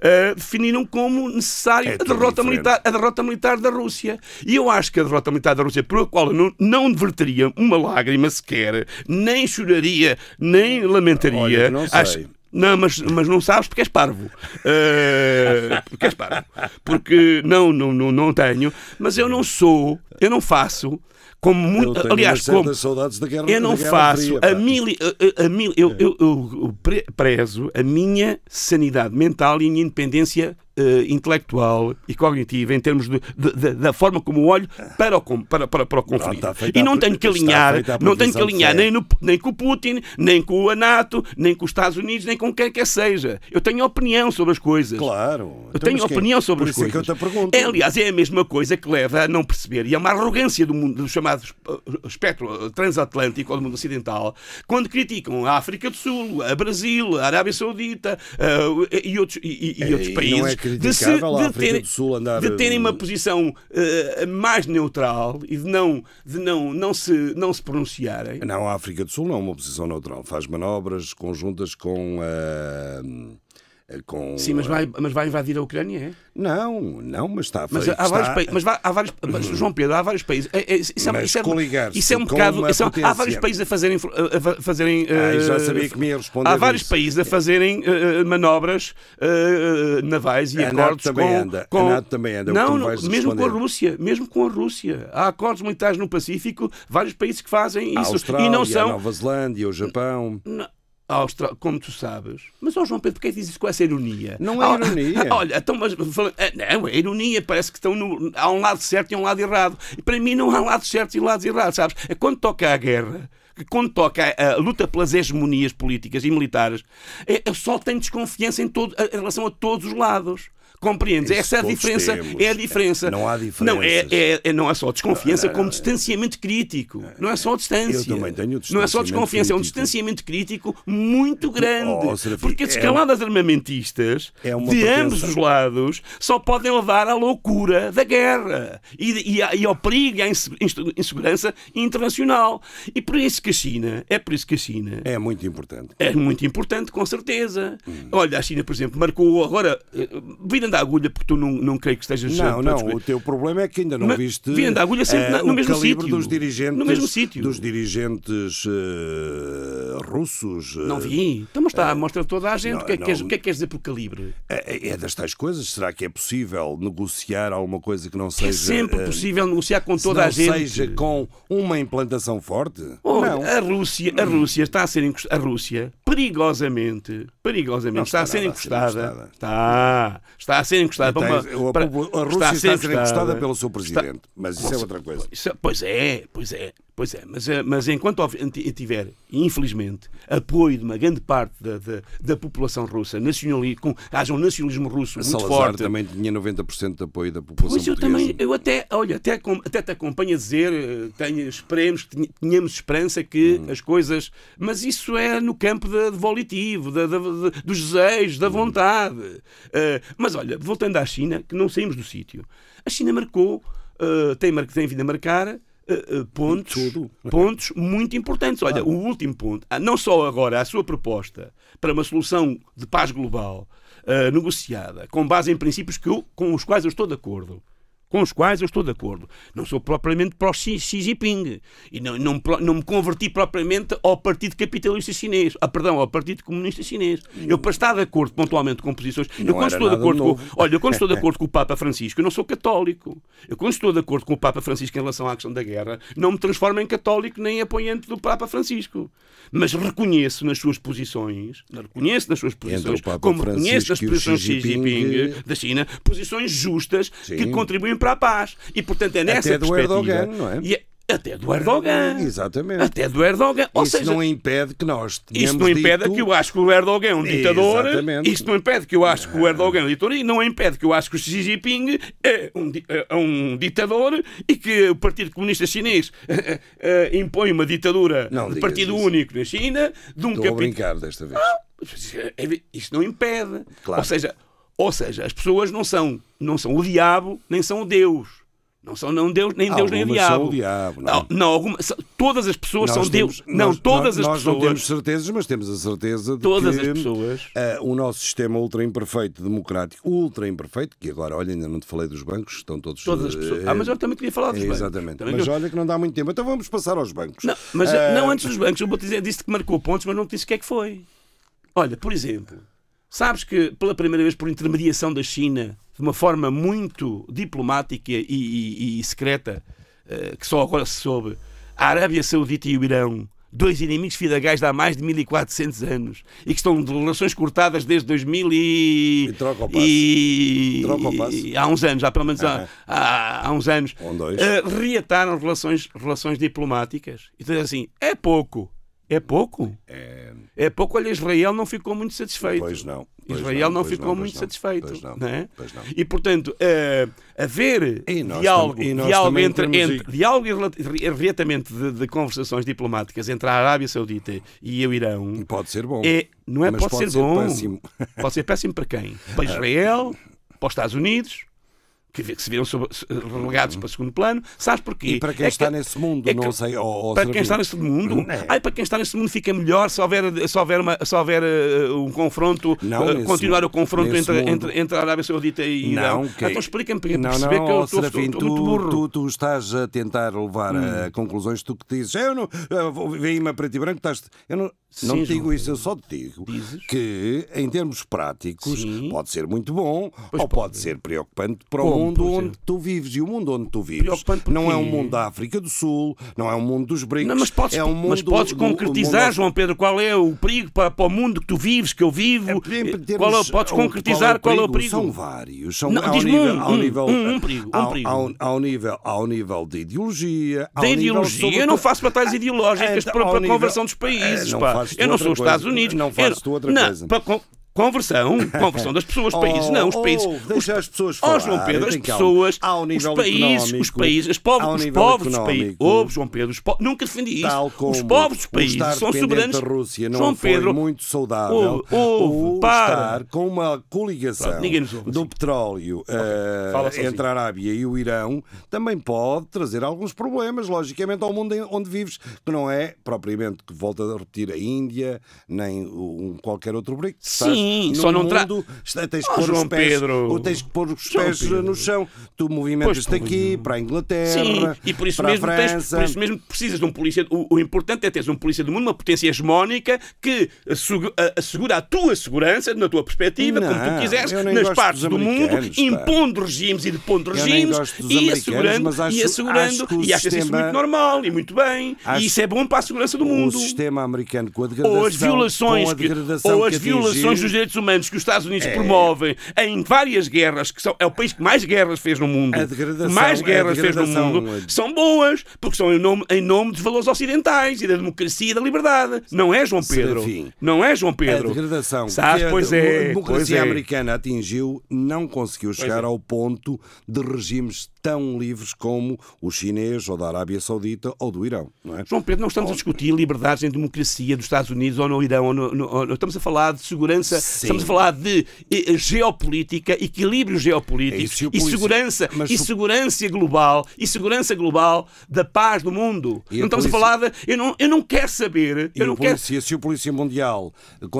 eh, definiram como necessário É a, derrota diferente. militar, a derrota militar da Rússia. E eu acho que a derrota militar da Rússia, por a qual eu não, não verteria uma lágrima sequer, nem choraria, nem lamentaria. Olha, não sei. acho- Não, mas, mas não sabes porque és parvo. Eh, porque és parvo. Porque não, não, não, não tenho. Mas eu não sou, eu não faço como Eu muito. Aliás, como. saudades da guerra Eu não Guerra faço Fria, a mil, a, a- mil eu, eu, eu- eu pre- prezo a minha sanidade mental e a minha independência eh, intelectual e cognitiva em termos de, de- de- da forma como olho para o, para, para, para o conflito. e não tenho que alinhar, não tenho que alinhar nem, no- nem com o Putin, nem com a NATO, nem com os Estados Unidos, nem com quem quer seja. Eu tenho opinião sobre as coisas. Claro. Eu Então, tenho que- opinião sobre as é coisas. É, aliás, é a mesma coisa que leva a não perceber, e é uma arrogância do mundo, do chamado uh, espectro uh, transatlântico ou do mundo ocidental, quando criticam a África do Sul, a Brasil, a Arábia Saudita uh, e outros, e, e- outros É, países é de, se- de andar, de terem uma uh, posição uh, mais neutral e de não, de não, não, se, não se pronunciarem. Não, a África do Sul não é uma posição neutral. Faz manobras conjuntas com. ah, com Sim, mas vai, mas vai invadir a Ucrânia, é? Não, não, mas está Mas feito. há vários está- países. Mas, há vários, mas, João Pedro, há vários países. É, é, isso, é, Mas isso, é, isso é um bocado. isso é- há potência- vários países a fazerem. a fa- fazerem Ai, já eh, sabia que me ia responder Há vários isso. países a fazerem eh, manobras eh, navais e A NATO acordos também com, anda, a com... NATO também anda, é Não, não, mesmo com a responder. Rússia, mesmo com a Rússia. Há acordos militares no Pacífico, vários países que fazem a isso Austrália, e não a são. Nova Zelândia, o Japão. Não, como tu sabes. Mas, ó João Pedro, porquê é que dizes com essa ironia? Não é Ah, ironia. Olha, então, mas fala- ah, não, é ironia, parece que estão no, há um lado certo e um lado errado. E para mim não há lados certos e lados errados, sabes? É quando toca a guerra, que quando toca a, a luta pelas hegemonias políticas e militares, é, eu só tenho desconfiança em, todo, em relação a todos os lados. Compreendes? Isso Essa é a diferença. temos. É a diferença. Não há Não, é, é, é- não é só desconfiança, como distanciamento crítico. Não é só distância. Eu também tenho Não é só desconfiança, é um crítico. distanciamento crítico muito grande. Oh, Serafim, porque as é escaladas armamentistas é uma de ambos os lados só podem levar à loucura da guerra e, e, e ao perigo e à insegurança internacional. E por isso que a China, é por isso que a China É muito importante. é muito importante, com certeza. Hum. Olha, a China, por exemplo, marcou agora, eh, virando a agulha, porque tu não, não creio que estejas. Não, não, o teu problema é que ainda não Mas viste virando a agulha sempre eh, na- no mesmo calibre sítio. dos dirigentes, No mesmo sítio. dos dirigentes eh, russos. eh, Não vi. Então, mas está, mostra toda a gente. não, o, que é que não. queres, o que é que queres dizer por calibre? É, é das tais coisas. Será que é possível negociar alguma coisa que não É seja sempre eh, possível negociar com toda a gente. seja com uma implantação forte? Olha, não. a Rússia, a Rússia está a ser encost- a Rússia perigosamente, perigosamente Não está, a está ser nada a ser encostada. encostada. Está, está a ser encostada. para uma- para- a Rússia está a ser encostada pelo seu Está- presidente. Mas isso é outra coisa. Isso é- pois é, pois é, pois é. Mas, eh, mas enquanto tiver, infelizmente, apoio de uma grande parte da, da, da população russa, nacionali, com, haja um nacionalismo russo muito Salazar forte. também tinha 90% de apoio da população Pois eu portuguesa. também, eu até, olha, até, até te acompanho a dizer, eh, tenho, esperemos tenhamos esperança que Hum. as coisas. Mas isso é no campo da, do volitivo, da- da- dos desejos, Hum. da vontade. Eh, mas olha, voltando à China, que não saímos do sítio, a China marcou, eh, tem, tem vindo a marcar. Eh, eh, pontos, Tudo. pontos muito importantes. Olha, o último ponto, ah, não só agora a sua proposta para uma solução de paz global eh, negociada, com base em princípios que eu- com os quais eu estou de acordo. Com os quais eu estou de acordo. Não sou propriamente pró Xi, Xi Jinping. E não, não, não me converti propriamente ao Partido Capitalista Chinês. Ah, perdão, ao Partido Comunista Chinês. Eu, para estar de acordo pontualmente com posições. eu, Não quando era estou de acordo com. Olha, eu quando estou de acordo com o Papa Francisco, eu não sou católico. Eu quando estou de acordo com o Papa Francisco em relação à questão da guerra, não me transformo em católico nem apoiante do Papa Francisco. Mas reconheço nas suas posições, reconheço nas suas posições, como reconheço nas Francisco e o posições Xi Xi Jinping Jinping, da China, posições justas que Sim. contribuem para a paz. E portanto é nessa Até do perspectiva. Erdogan, não é? E é- até do Erdogan. Exatamente. Até do Erdogan. Ou Isso seja, não impede que nós tenhamos isto não impede dito... que eu acho que o Erdogan é um ditador. Exatamente. Isto não impede que eu acho que o Erdogan é um ditador. E não impede que eu acho que o Xi Jinping é um, di- é um ditador e que o Partido Comunista Chinês eh, eh, impõe uma ditadura Não de partido isso. único na China, de um Estou a capitão. brincar desta vez. Isto não impede. Claro. Ou seja, ou seja, as pessoas não são, não são o diabo, nem são o Deus. Não são não Deus, nem Deus nem o diabo. são o diabo, não? Não, não, alguma- todas as pessoas Nós são temos- Deus. Não, nós- todas nós, as nós pessoas. não temos certezas, mas temos a certeza de Todas que as pessoas. eh, o nosso sistema ultra imperfeito, democrático, ultra imperfeito, que agora, olha, ainda não te falei dos bancos, estão todos. Todas as pessoas. Ah, mas eu também queria falar dos é, bancos. Exatamente. Também Mas eu- olha que não dá muito tempo. Então vamos passar aos bancos. Não, mas Eh, não antes dos bancos. Eu vou dizer, disse que marcou pontos, mas não te disse o que é que foi. Olha, por exemplo, sabes que pela primeira vez, por intermediação da China, de uma forma muito diplomática e, e- e secreta, eh, que só agora se soube, a Arábia Saudita e o Irão, dois inimigos fidagais de há mais de 1400 anos e que estão de relações cortadas desde 2000 e... E troca o passo. e- Troca o passo. e- há uns anos, há pelo menos há, há, há uns anos, Um, dois. eh, reataram relações, relações diplomáticas. E dizes assim, é pouco. É pouco? É... pouco. Olha, Israel não ficou muito satisfeito. Pois não. pois Israel não, pois ficou pois muito não, satisfeito. Pois não. não é? Pois não. E, portanto, eh, haver E diálogo, e diálogo, entre, diálogo e de, de conversações diplomáticas entre a Arábia Saudita e o Irão Pode ser bom. é, não é pode, pode ser, ser bom. péssimo. Pode ser péssimo para quem? Para Israel, para os Estados Unidos, que, se viram relegados para segundo plano. Sabes porquê? E para quem É está que- nesse mundo, é que- não sei. ó, para quem está nesse mundo, É. ai, para quem está nesse mundo fica melhor se houver, se houver, uma- se houver eh, um confronto, Não, nesse continuar o confronto entre, entre, entre a Arábia Saudita e Irão. Não, que... Então explica-me para não, perceber não, que eu estou, estou, Serafim, estou muito burro. Hum. tu, tu, tu estás a tentar levar a conclusões tu que dizes. Eu não. Vem-me a preto e branco, estás. Eu não, Sim, não te digo isso, eu só te digo Dizes? que, em termos práticos, Sim. pode ser muito bom Pois ou pode. pode ser preocupante para Como, o mundo onde tu vives. E o mundo onde tu vives não é um mundo da África do Sul, não é um mundo dos BRICS. Não, mas podes, é um mundo mas podes do- concretizar, mundo- João Pedro, qual é o perigo para, para o mundo que tu vives, que eu vivo? É, termos- Qual é, podes o- concretizar qual é o perigo? São vários. São, Não, ao nível, um, ao um, nível, um, um perigo, um ao, perigo. Ao, ao nível, ao nível de ideologia. nível ideologia, sobre- eu não faço batalhas ideológicas Então, para, para a nível- conversão dos países, Eh, Eu não sou os Estados. Unidos. Não fazes tu outra coisa. Conversão, conversão das pessoas, os países, não, os Oh, países. oh, os, as pessoas Oh, falar, João Pedro, as pessoas, Ao nível os países, os países, os povos, os povos dos países. Oh, João Pedro, os po- nunca defendi isso. Os povos dos países são soberanos. da Rússia não João foi Pedro, muito saudável. ouve, ouve, o para. estar com uma coligação Pronto, do petróleo fala sozinho. entre a Arábia e o Irão também pode trazer alguns problemas, logicamente, ao mundo onde vives, que não é propriamente que volta a repetir a Índia, nem um, qualquer outro BRIC. Sim, Estás só não tra- mundo, tens que Oh, pôr João os pés, Pedro. ou tens que pôr os João pés Pedro. no chão. Tu movimentas-te aqui para a Inglaterra, Sim, e por isso, para mesmo a tens, França. por isso mesmo precisas de um polícia. O, o importante é teres um polícia do mundo, uma potência hegemónica que assegura a tua segurança, na tua perspectiva, como tu Não, quiseres, nas partes do mundo, pá. impondo regimes e depondo regimes e assegurando, acho- e assegurando, acho o e achas isso sistema- muito normal e muito bem. Acho- e isso é bom para a segurança do o mundo. sistema americano com a degradação, Ou as violações, que, ou as violações dos direitos humanos que os Estados Unidos É. promovem em várias guerras, que são, é o país que mais guerras fez no mundo, A mais a guerras fez no mundo, são boas, porque são em nome, em nome dos valores ocidentais e da democracia e da liberdade. Não é, João Pedro? Serafim. Não é, João A Pedro? degradação Sabes, que a pois é, a pois democracia é. americana atingiu não conseguiu chegar é. ao ponto de regimes tão livres como o chinês ou da Arábia Saudita ou do Irão. É? João Pedro, não estamos a discutir liberdades em democracia dos Estados Unidos ou no Irão. Ou no, no- estamos a falar de segurança, Sim. estamos a falar de eh, geopolítica, equilíbrio É geopolítico isso, e polícia- segurança mas e segurança global e segurança global da paz do mundo. E a não estamos polícia- a falar de. Eu não, eu não quero saber. E Eu não o quero. polícia, se o Polícia Mundial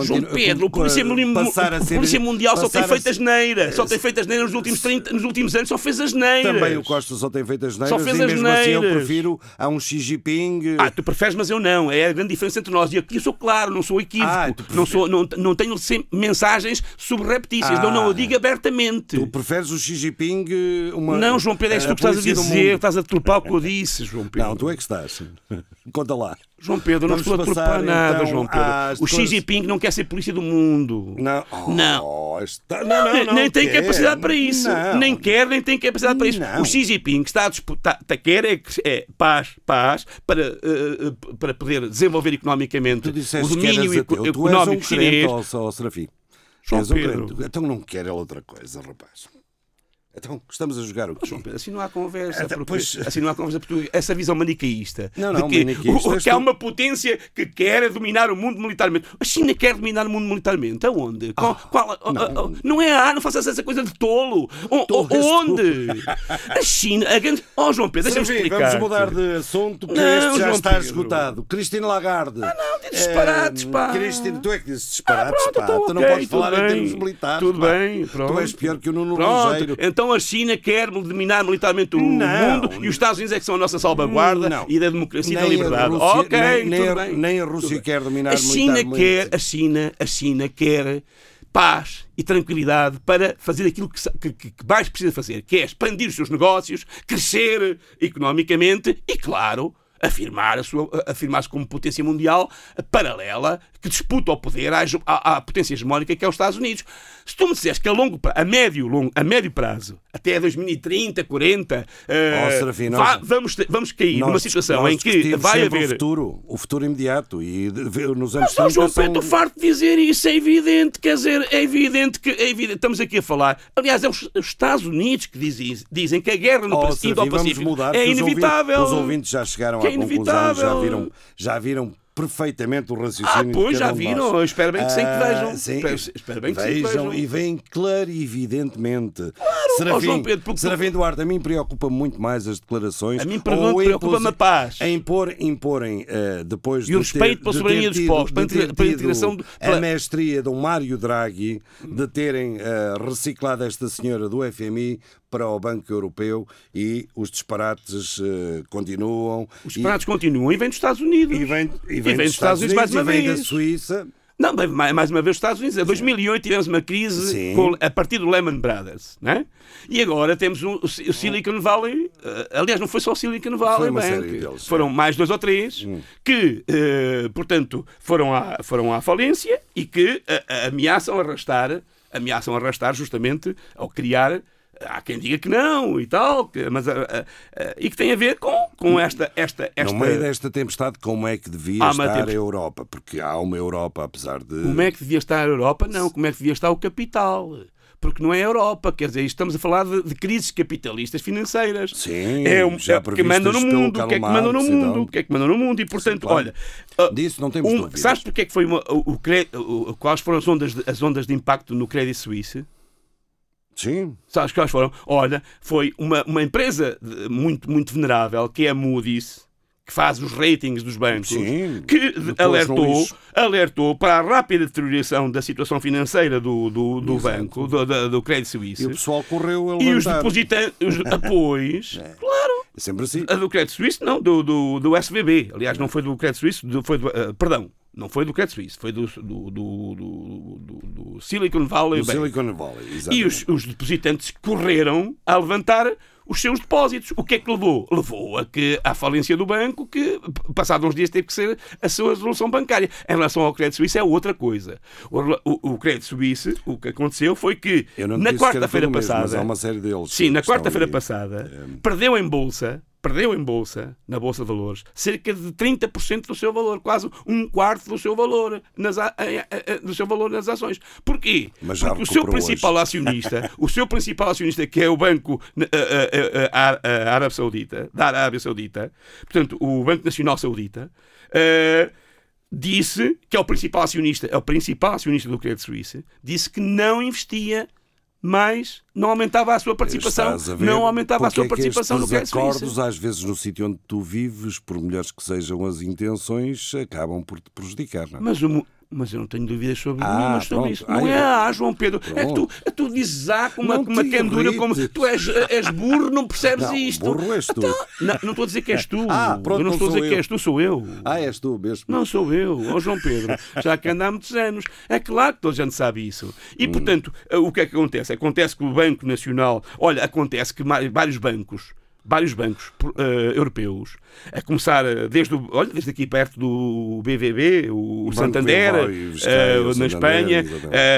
João Pedro, o Polícia, a ser- Polícia Mundial só tem feito asneira. Só tem feito asneira nos últimos, 30, nos últimos anos, só fez asneira. Também o Costa só tem feito as neiras fez e mesmo assim eu prefiro a um Xi Jinping. Ah, tu preferes, mas eu não. É a grande diferença entre nós. E aqui eu sou claro, não sou equívoco. Ah, não, sou, não, não tenho mensagens subreptícias. Não, não, eu digo abertamente. Tu preferes o Xi Jinping eh, uma. Não, João Pedro, é isso que tu estás a dizer. Estás a trepar o que eu disse, João Pedro. Não, tu é que estás. Conta lá. João Pedro, não estou a trepar nada, então, João Pedro. às O Xi Jinping não quer ser polícia do mundo. Não. Oh, Não. está- Não, não, nem- nem tem capacidade para isso. Não. Nem quer, nem tem capacidade para isso. O Xi Jinping está a disputar, tá- quer é, é paz, paz, para, eh, para poder desenvolver economicamente o domínio eras ateu. eco- Tu és um económico crente, chinês. ó, ó, Serafim. João És um Pedro. crente. Então não quer outra coisa, rapaz. Então, estamos a jogar o quê? João Pedro, assim não há conversa. Então, porque- pois- Assim não há conversa porque essa visão manicaísta. Não, não, de que, manicaísta o- que há uma potência que quer dominar o mundo militarmente. A China quer dominar o mundo militarmente. Aonde? Qual, qual- oh, oh, oh, não é a não faças essa coisa de tolo. O- Tolo onde? A China. A grande... Oh, João Pedro, deixa-me explicar. vamos mudar de assunto, porque Não, este já João está Pedro. esgotado. Cristina Lagarde. Ah, não, diz disparates, pá. Cristina, tu é que dizes Ah, disparates, pronto, pá. então, tu não podes falar em bem. termos militares. Tudo pá. bem, pronto. Tu és pior que o Nuno Pronto, então então a China quer dominar militarmente o Não. mundo e os Estados Unidos é que são a nossa salvaguarda Não. e da democracia e da liberdade. Rússia- ok, nem- nem nem a Rússia quer dominar a China quer a China a China quer paz e tranquilidade para fazer aquilo que, que- que- mais precisa fazer, que é expandir os seus negócios, crescer economicamente e, claro, afirmar a sua, afirmar-se como potência mundial paralela que disputa o poder à, à- à potência hegemónica que é os Estados Unidos. Se tu me disseres que a, longo, pra- a, médio, longo, a médio prazo, até 2030, 40, eh, Oh, Serafim, nós- vamos, vamos cair numa Nós- situação nós em que vai haver o futuro, o futuro imediato e nos anos mas, João 30 são- Pedro, farto de dizer isso, é evidente, quer dizer, é evidente que é evidente, estamos aqui a falar. Aliás, é os, os Estados Unidos que dizem, dizem que a guerra no Oh, Pacífico, Serafim, Pacífico mudar, é que os inevitável. ouvintes- Os ouvintes já chegaram Que à é conclusão, já inevitável. viram, já viram perfeitamente o Ah, raciocínio. de pois, já viram. nós. Espero bem que sim que Ah, vejam. sim. Espero, espero bem que Vejam vejam. e veem clarividentemente. ó, Serafim, João Pedro, porque- Serafim Duarte, a mim preocupa muito mais as declarações. A mim preocupa-me a paz. A impor, imporem eh, depois E o respeito ter, pela soberania dos povos, ter pela tido integração do- a mestria do Mário Draghi de terem eh, reciclado esta senhora do FMI para o Banco Europeu e os disparates eh, continuam. Os disparates continuam e vêm dos Estados Unidos. E vem, e vem, E vem dos Estados Unidos, mais uma e vem da vez. Suíça. Não, mais uma vez os Estados Unidos. Em 2008 tivemos uma crise com- a partir do Lehman Brothers, né? E agora temos o, o Silicon Valley. eh, aliás, não foi só o Silicon Valley Bank. deles, foram mais dois ou três Hum. que, eh, portanto, foram à, foram à falência e que ameaçam arrastar, ameaçam arrastar justamente ao criar Há quem diga que não e tal, que- mas, ah, ah, ah, e que tem a ver com, com esta, esta, esta. No meio desta tempestade, como é que devia uma estar a. Europa? Porque há uma Europa, apesar de. Como é que devia estar a Europa? Não, como é que devia estar o capital? Porque não é a Europa, quer dizer, estamos a falar de, de crises capitalistas financeiras. Sim, é o já é que mandam no mundo, o que é que mandam no mundo, o que é que mandam no mundo, e portanto, claro. olha, ah, Disso não temos um, dúvidas. sabes porque é que foi uma, o, o o- quais foram as ondas, de, as ondas de impacto no Credit Suisse? Sim. Sabes quais foram? Olha, foi uma, uma empresa de- muito, muito venerável, que é a Moody's, que faz os ratings dos bancos, Sim, que alertou, alertou para a rápida deterioração da situação financeira do, do, do banco, do, do, do Credit Suisse. E o pessoal correu a E os levantar. depositantes, os apoios, claro, É sempre assim. a do Credit Suisse, não, do, do, do SVB. Aliás, não foi do Credit Suisse, do- foi do, ah, perdão, não foi do Credit Suisse, foi do, do, do, do, do- do Silicon Valley No Bank. Silicon Valley, E exatamente. os, os depositantes correram a levantar os seus depósitos. O que é que levou? Levou a que à falência do banco, que passados uns dias teve que ser a sua resolução bancária. Em relação ao Credit Suisse é outra coisa. O, o, o Credit Suisse, o que aconteceu foi que Eu não na quarta-feira tudo mesmo, mas passada, há uma série deles. sim, na quarta-feira passada, perdeu em bolsa, perdeu em bolsa, na bolsa de valores, cerca de 30% do seu valor, quase um quarto do seu valor nas, a- a- a- do seu valor nas ações. Porquê? Mas Porque o seu principal acionista, o seu principal acionista, que é o Banco Árabe Saudita, da Arábia Saudita, portanto, o Banco Nacional Saudita, eh, disse que é o principal acionista, é o principal acionista do Credit Suisse, disse que não investia mais, não aumentava a sua participação, a não aumentava a sua é que participação no Suisse. acordos, às vezes, no sítio onde tu vives, por melhores que sejam as intenções, acabam por te prejudicar. Não? é? Mas, o mas eu não tenho dúvidas sobre, Ah, nenhumas sobre pronto. isso. Ah, Não é, eu- ah, João Pedro. É que tu, é que tu dizes ah com uma, com uma candura, como tu és, és burro, não percebes Não, isto. burro és tu. Não, não estou a dizer que és tu. Ah, pronto, eu não estou a dizer que eu. és tu, sou eu. Ah, és tu mesmo. Não sou eu, ó João Pedro, já que anda há muitos anos. É claro que toda a gente sabe isso. Hum. E, portanto, eh, o que é que acontece? Acontece que o Banco Nacional. Olha, acontece que vários bancos. Vários bancos eh, europeus, a começar eh, desde, o- olha, desde aqui perto do BVB, o Banco Santander, Vizcaya, o na Santander, Espanha,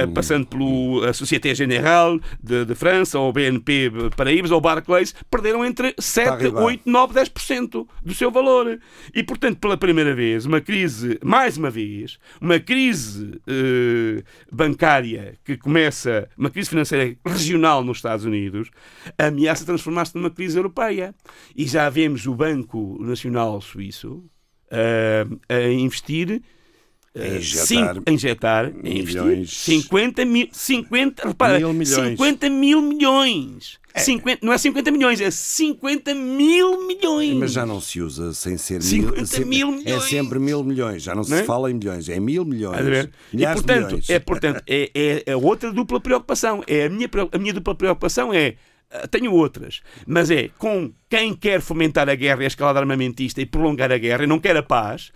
Uhum. passando pelo Société Générale de, de França, ou BNP Paraíbas, ou Barclays, perderam entre 7, arribar. 8, 9, 10% do seu valor. E, portanto, pela primeira vez, uma crise, mais uma vez, uma crise bancária que começa, uma crise financeira regional nos Estados Unidos, ameaça transformar-se numa crise europeia. E já vemos o Banco Nacional Suíço eh, a investir. A injetar cinco- a injetar, milhões. 50 mil, 50, repara, Mil milhões. 50 mil milhões. 50, não é 50 milhões, é 50 mil milhões. Mas já não se usa sem ser 50 mil, sempre- mil É milhões. sempre mil milhões, já não se Não é? fala em milhões, é mil milhões. Ver? E portanto, milhões. é, portanto é, é, é outra dupla preocupação. É a minha, a minha dupla preocupação é Tenho outras, mas é com quem quer fomentar a guerra e a escalada armamentista e prolongar a guerra e não quer a paz.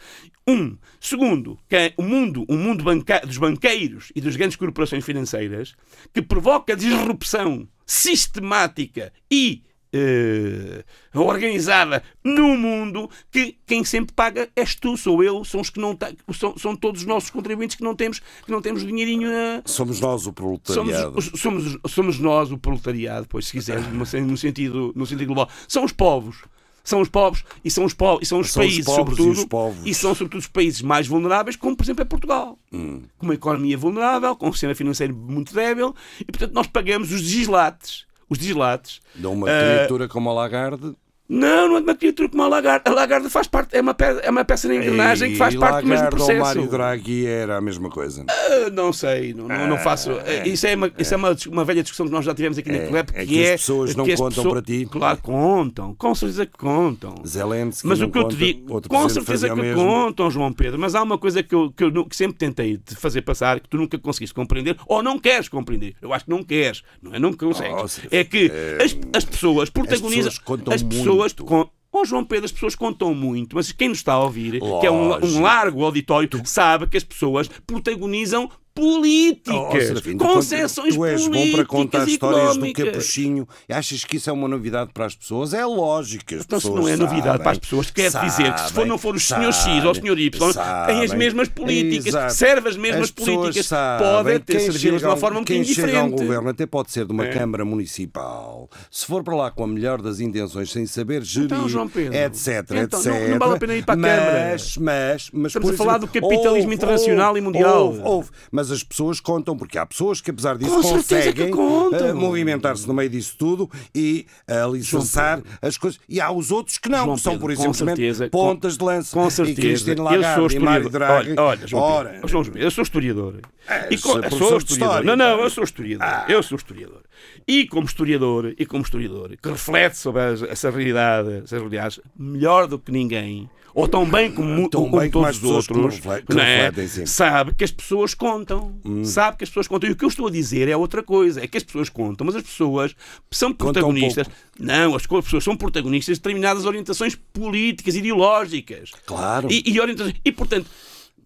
Um. Segundo, que o mundo, o mundo banca- dos banqueiros e das grandes corporações financeiras que provoca disrupção sistemática e eh, organizada no mundo que quem sempre paga és tu, sou eu, são os que não são, são todos os nossos contribuintes que não temos que não temos dinheirinho na, Somos nós o proletariado. Somos, os- somos, somos nós o proletariado, pois se quiseres, no, sen- no sentido, no sentido global. São os povos. São os povos e são os, povos, e são os São os países, e sobretudo, os povos. e são sobretudo os países mais vulneráveis, como por exemplo é Portugal. Hum. Com uma economia vulnerável, com um sistema financeiro muito débil, e portanto nós pagamos os dislates. Os dislates. De uma criatura como a Lagarde. Não, não é de uma criatura como a Lagarde. A Lagarde faz parte, é uma, pe- é uma peça na engrenagem que faz parte do mesmo processo. Mário Draghi era a mesma coisa. Ah, Não sei, não, não, não faço. é. Isso é, uma, isso é uma, uma velha discussão que nós já tivemos aqui na É, Club, é que que as é pessoas não as contam pessoas- para ti. Claro, contam, com certeza que contam. Zelensky Mas o que eu te digo, com certeza que o mesmo. contam, João Pedro, mas há uma coisa que eu, que eu que sempre tentei te fazer passar, que tu nunca conseguiste compreender, ou não queres compreender. Eu acho que não queres, não é? Não consegues. Oh, é que as, as pessoas protagonizam. pessoas contam as pessoas muito. con- Oh, João Pedro, as pessoas contam muito, mas quem nos está a ouvir, que é um, Lógico. um largo auditório, sabe que as pessoas protagonizam políticas, Oh, Serafim, tu concessões tu és bom para contar histórias do económicas. capuchinho achas que isso é uma novidade para as pessoas? É lógico. As Então, se não é novidade sabem, para as pessoas, quer dizer que se for, sabem, não for o senhor X ou o senhor Y, sabem. têm as mesmas políticas, Exato. serve as mesmas As políticas, sabem. podem ter servi-las de chega uma forma um bocadinho chega ao diferente. governo até pode ser de uma É. Câmara Municipal. Se for para lá com a melhor das intenções, sem saber gerir, Então, João Pedro, etc, então, etc. não- não vale a pena ir para a mas, Câmara. Mas, mas, Estamos por a falar do capitalismo internacional e mundial. Houve, houve. Mas as pessoas contam, porque há pessoas que, apesar disso, Com conseguem eh, movimentar-se no meio disso tudo e alicerçar as coisas. E há os outros que não, João que são, por exemplo, certeza, pontas de lança. Com E certeza. Cristina eu Lagarde e Mário. Draghi. Olha, olha, João Ora, Pedro, João Pedro, eu sou historiador. É, E sou historiador. Não, não, eu sou historiador. Eu sou historiador. E como historiador, e como historiador, que reflete sobre as- essa realidade, essas realidades, melhor do que ninguém, ou tão bem como, Tão como bem todos os que outros, que não é? refletem, sim. Hum. sabe que as pessoas contam. Sabe que as pessoas contam. E o que eu estou a dizer é outra coisa. É que as pessoas contam, mas as pessoas são protagonistas. Não, as pessoas são protagonistas de determinadas orientações políticas, ideológicas. Claro. E, e orientações. E, portanto,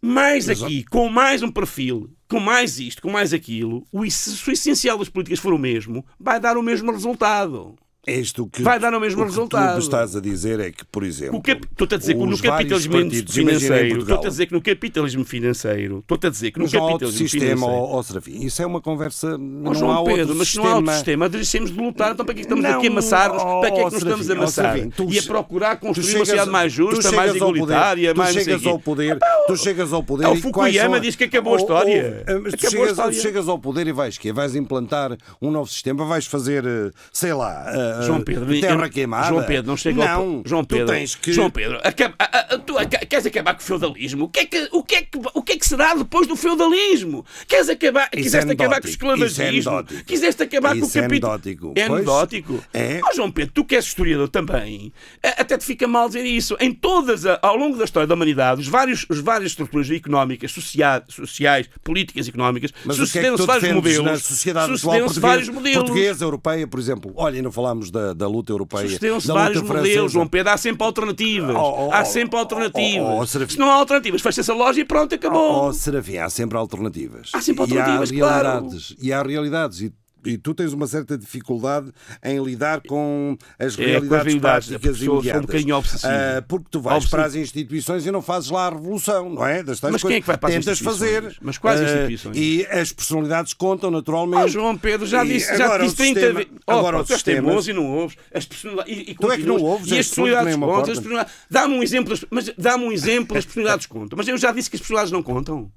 mais aqui, com mais um perfil, com mais isto, com mais aquilo, o, se o essencial das políticas for o mesmo, vai dar o mesmo resultado. É isto que, Vai dar o mesmo o que resultado. Tu me estás a dizer é que, por exemplo, O cap- Estou-te a dizer que no capitalismo financeiro, estou-te a dizer que no capitalismo financeiro, estou-te a dizer que no mas não capitalismo sistema, financeiro. ó, ó, Serafim. Isso é uma conversa. Não João há Pedro, outro mas se sistema. não há outro sistema, deixemos de lutar, então para que é que estamos Não, aqui a amassar-nos? Para que é que nos estamos a amassar? Tu e a procurar Tu construir uma chegas- sociedade mais tu justa, mais igualitária, tu mais não sei chegas ao poder, tu chegas ao poder o Fukuyama diz que acabou a história. oh, mas tu chegas ao poder e vais quê? Vais implantar um novo sistema, vais fazer, eh, sei lá, eh, João Pedro, terra queimada. João Pedro, não chega ao Não, po- João tu Pedro, tens que João Pedro, acaba- a- a- a- tu aca- queres acabar com o feudalismo? O que, é que, o, que é que, o que é que será depois do feudalismo? Queres acabar, Isso quiseste é acabar com o isso é esclavagismo? anedótico. quiseste acabar com o Isso é capítulo. anedótico. É anedótico? é. Ó João Pedro, tu que és historiador também, a- até te fica mal dizer isso. Em todas, a- ao longo da história da humanidade, os vários, os várias estruturas económicas, socia- sociais, políticas e económicas, é sucederam-se tu vários modelos. na sociedade sucederam-se vários portuguesa, modelos. portuguesa, europeia, por exemplo? Olha, não falámos da, da luta europeia. Da vários luta modelos, francesa. João Pedro. Há sempre alternativas. Oh, oh, há oh, sempre oh, alternativas. oh, oh, Serafim. Se não há alternativas, fecha-se a loja e pronto, acabou. Oh, Serafim, há sempre alternativas. Há sempre E alternativas, há claro. realidades. E há realidades. E, e tu tens uma certa dificuldade em lidar com as É, com as realidades, realidades. práticas um imediatas. bocadinho obsessivo. Ah, porque tu vais Obsessivo. para as instituições e não fazes lá a revolução, não é? Das Mas quem é que vai para as Tentas instituições? fazer. Mas quais Ah, instituições? E as personalidades contam naturalmente. Oh, João Pedro, já E disse, já agora disse o 30 sistema- vezes. agora Oh, o tu és teimoso e não ouves. As personalidades. E, e Tu é que não ouves, E és as personalidades contam. as Dá-me um exemplo, mas dá-me um exemplo, as personalidades contam. Mas eu já disse que as personalidades não contam.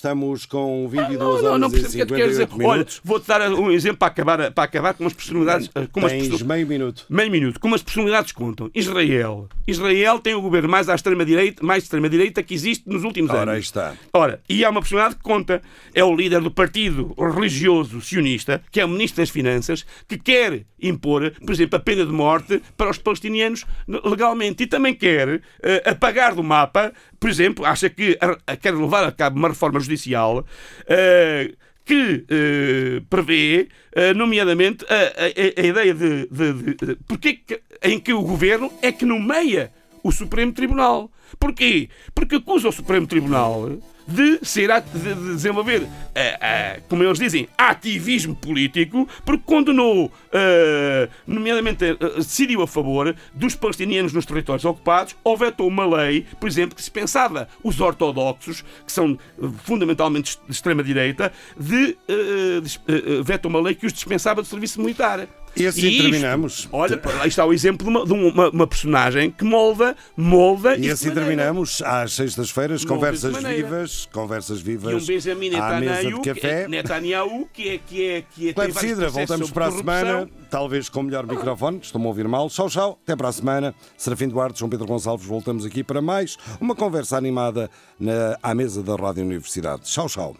Estamos com 22 Não, não, horas não e percebo o que é que queres dizer. 58 Olha, minutos. vou-te dar um exemplo para acabar, para acabar com as personalidades. Com as Tens perso- meio minuto. Meio minuto. Como as personalidades contam. Israel. Israel tem o governo mais à extrema-direita, mais extrema-direita que existe nos últimos Ora, anos. está. Ora, e há uma personalidade que conta. É o líder do partido religioso sionista, que é o ministro das Finanças, que quer impor, por exemplo, a pena de morte para os palestinianos legalmente. E também quer eh, apagar do mapa, por exemplo, acha que quer levar a cabo uma reforma judicial. eh, que eh, prevê, eh, nomeadamente, a, a- a ideia de, de, de- porque é que- em que o governo é que nomeia o Supremo Tribunal. Porquê? Porque acusa o Supremo Tribunal de, ser, de, de desenvolver, eh, eh, como eles dizem, ativismo político, porque condenou, eh, nomeadamente, decidiu a favor dos palestinianos nos territórios ocupados, ou vetou uma lei, por exemplo, que dispensava os ortodoxos, que são fundamentalmente de extrema-direita, de, eh, vetou uma lei que os dispensava do serviço militar. E assim isto, terminamos. Olha, aí está o exemplo de uma, de uma- uma personagem que molda, molda E isto assim terminamos às sextas-feiras, conversas vivas, conversas E vivas um Benjamin Netanyahu, que, café. é, Netanyahu, que é que é que é Cidra, processos voltamos para a semana, talvez com melhor microfone, estou-me a ouvir mal. Tchau, tchau, até para a semana. Serafim Duarte, João Pedro Gonçalves, voltamos aqui para mais uma conversa animada na, à mesa da Rádio Universidade. Tchau, tchau.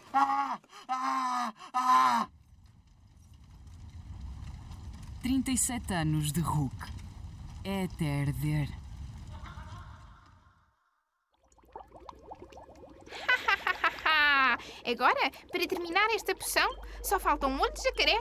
37 anos de Hulk. É até arder. Agora, para terminar esta poção, só falta um de jacaré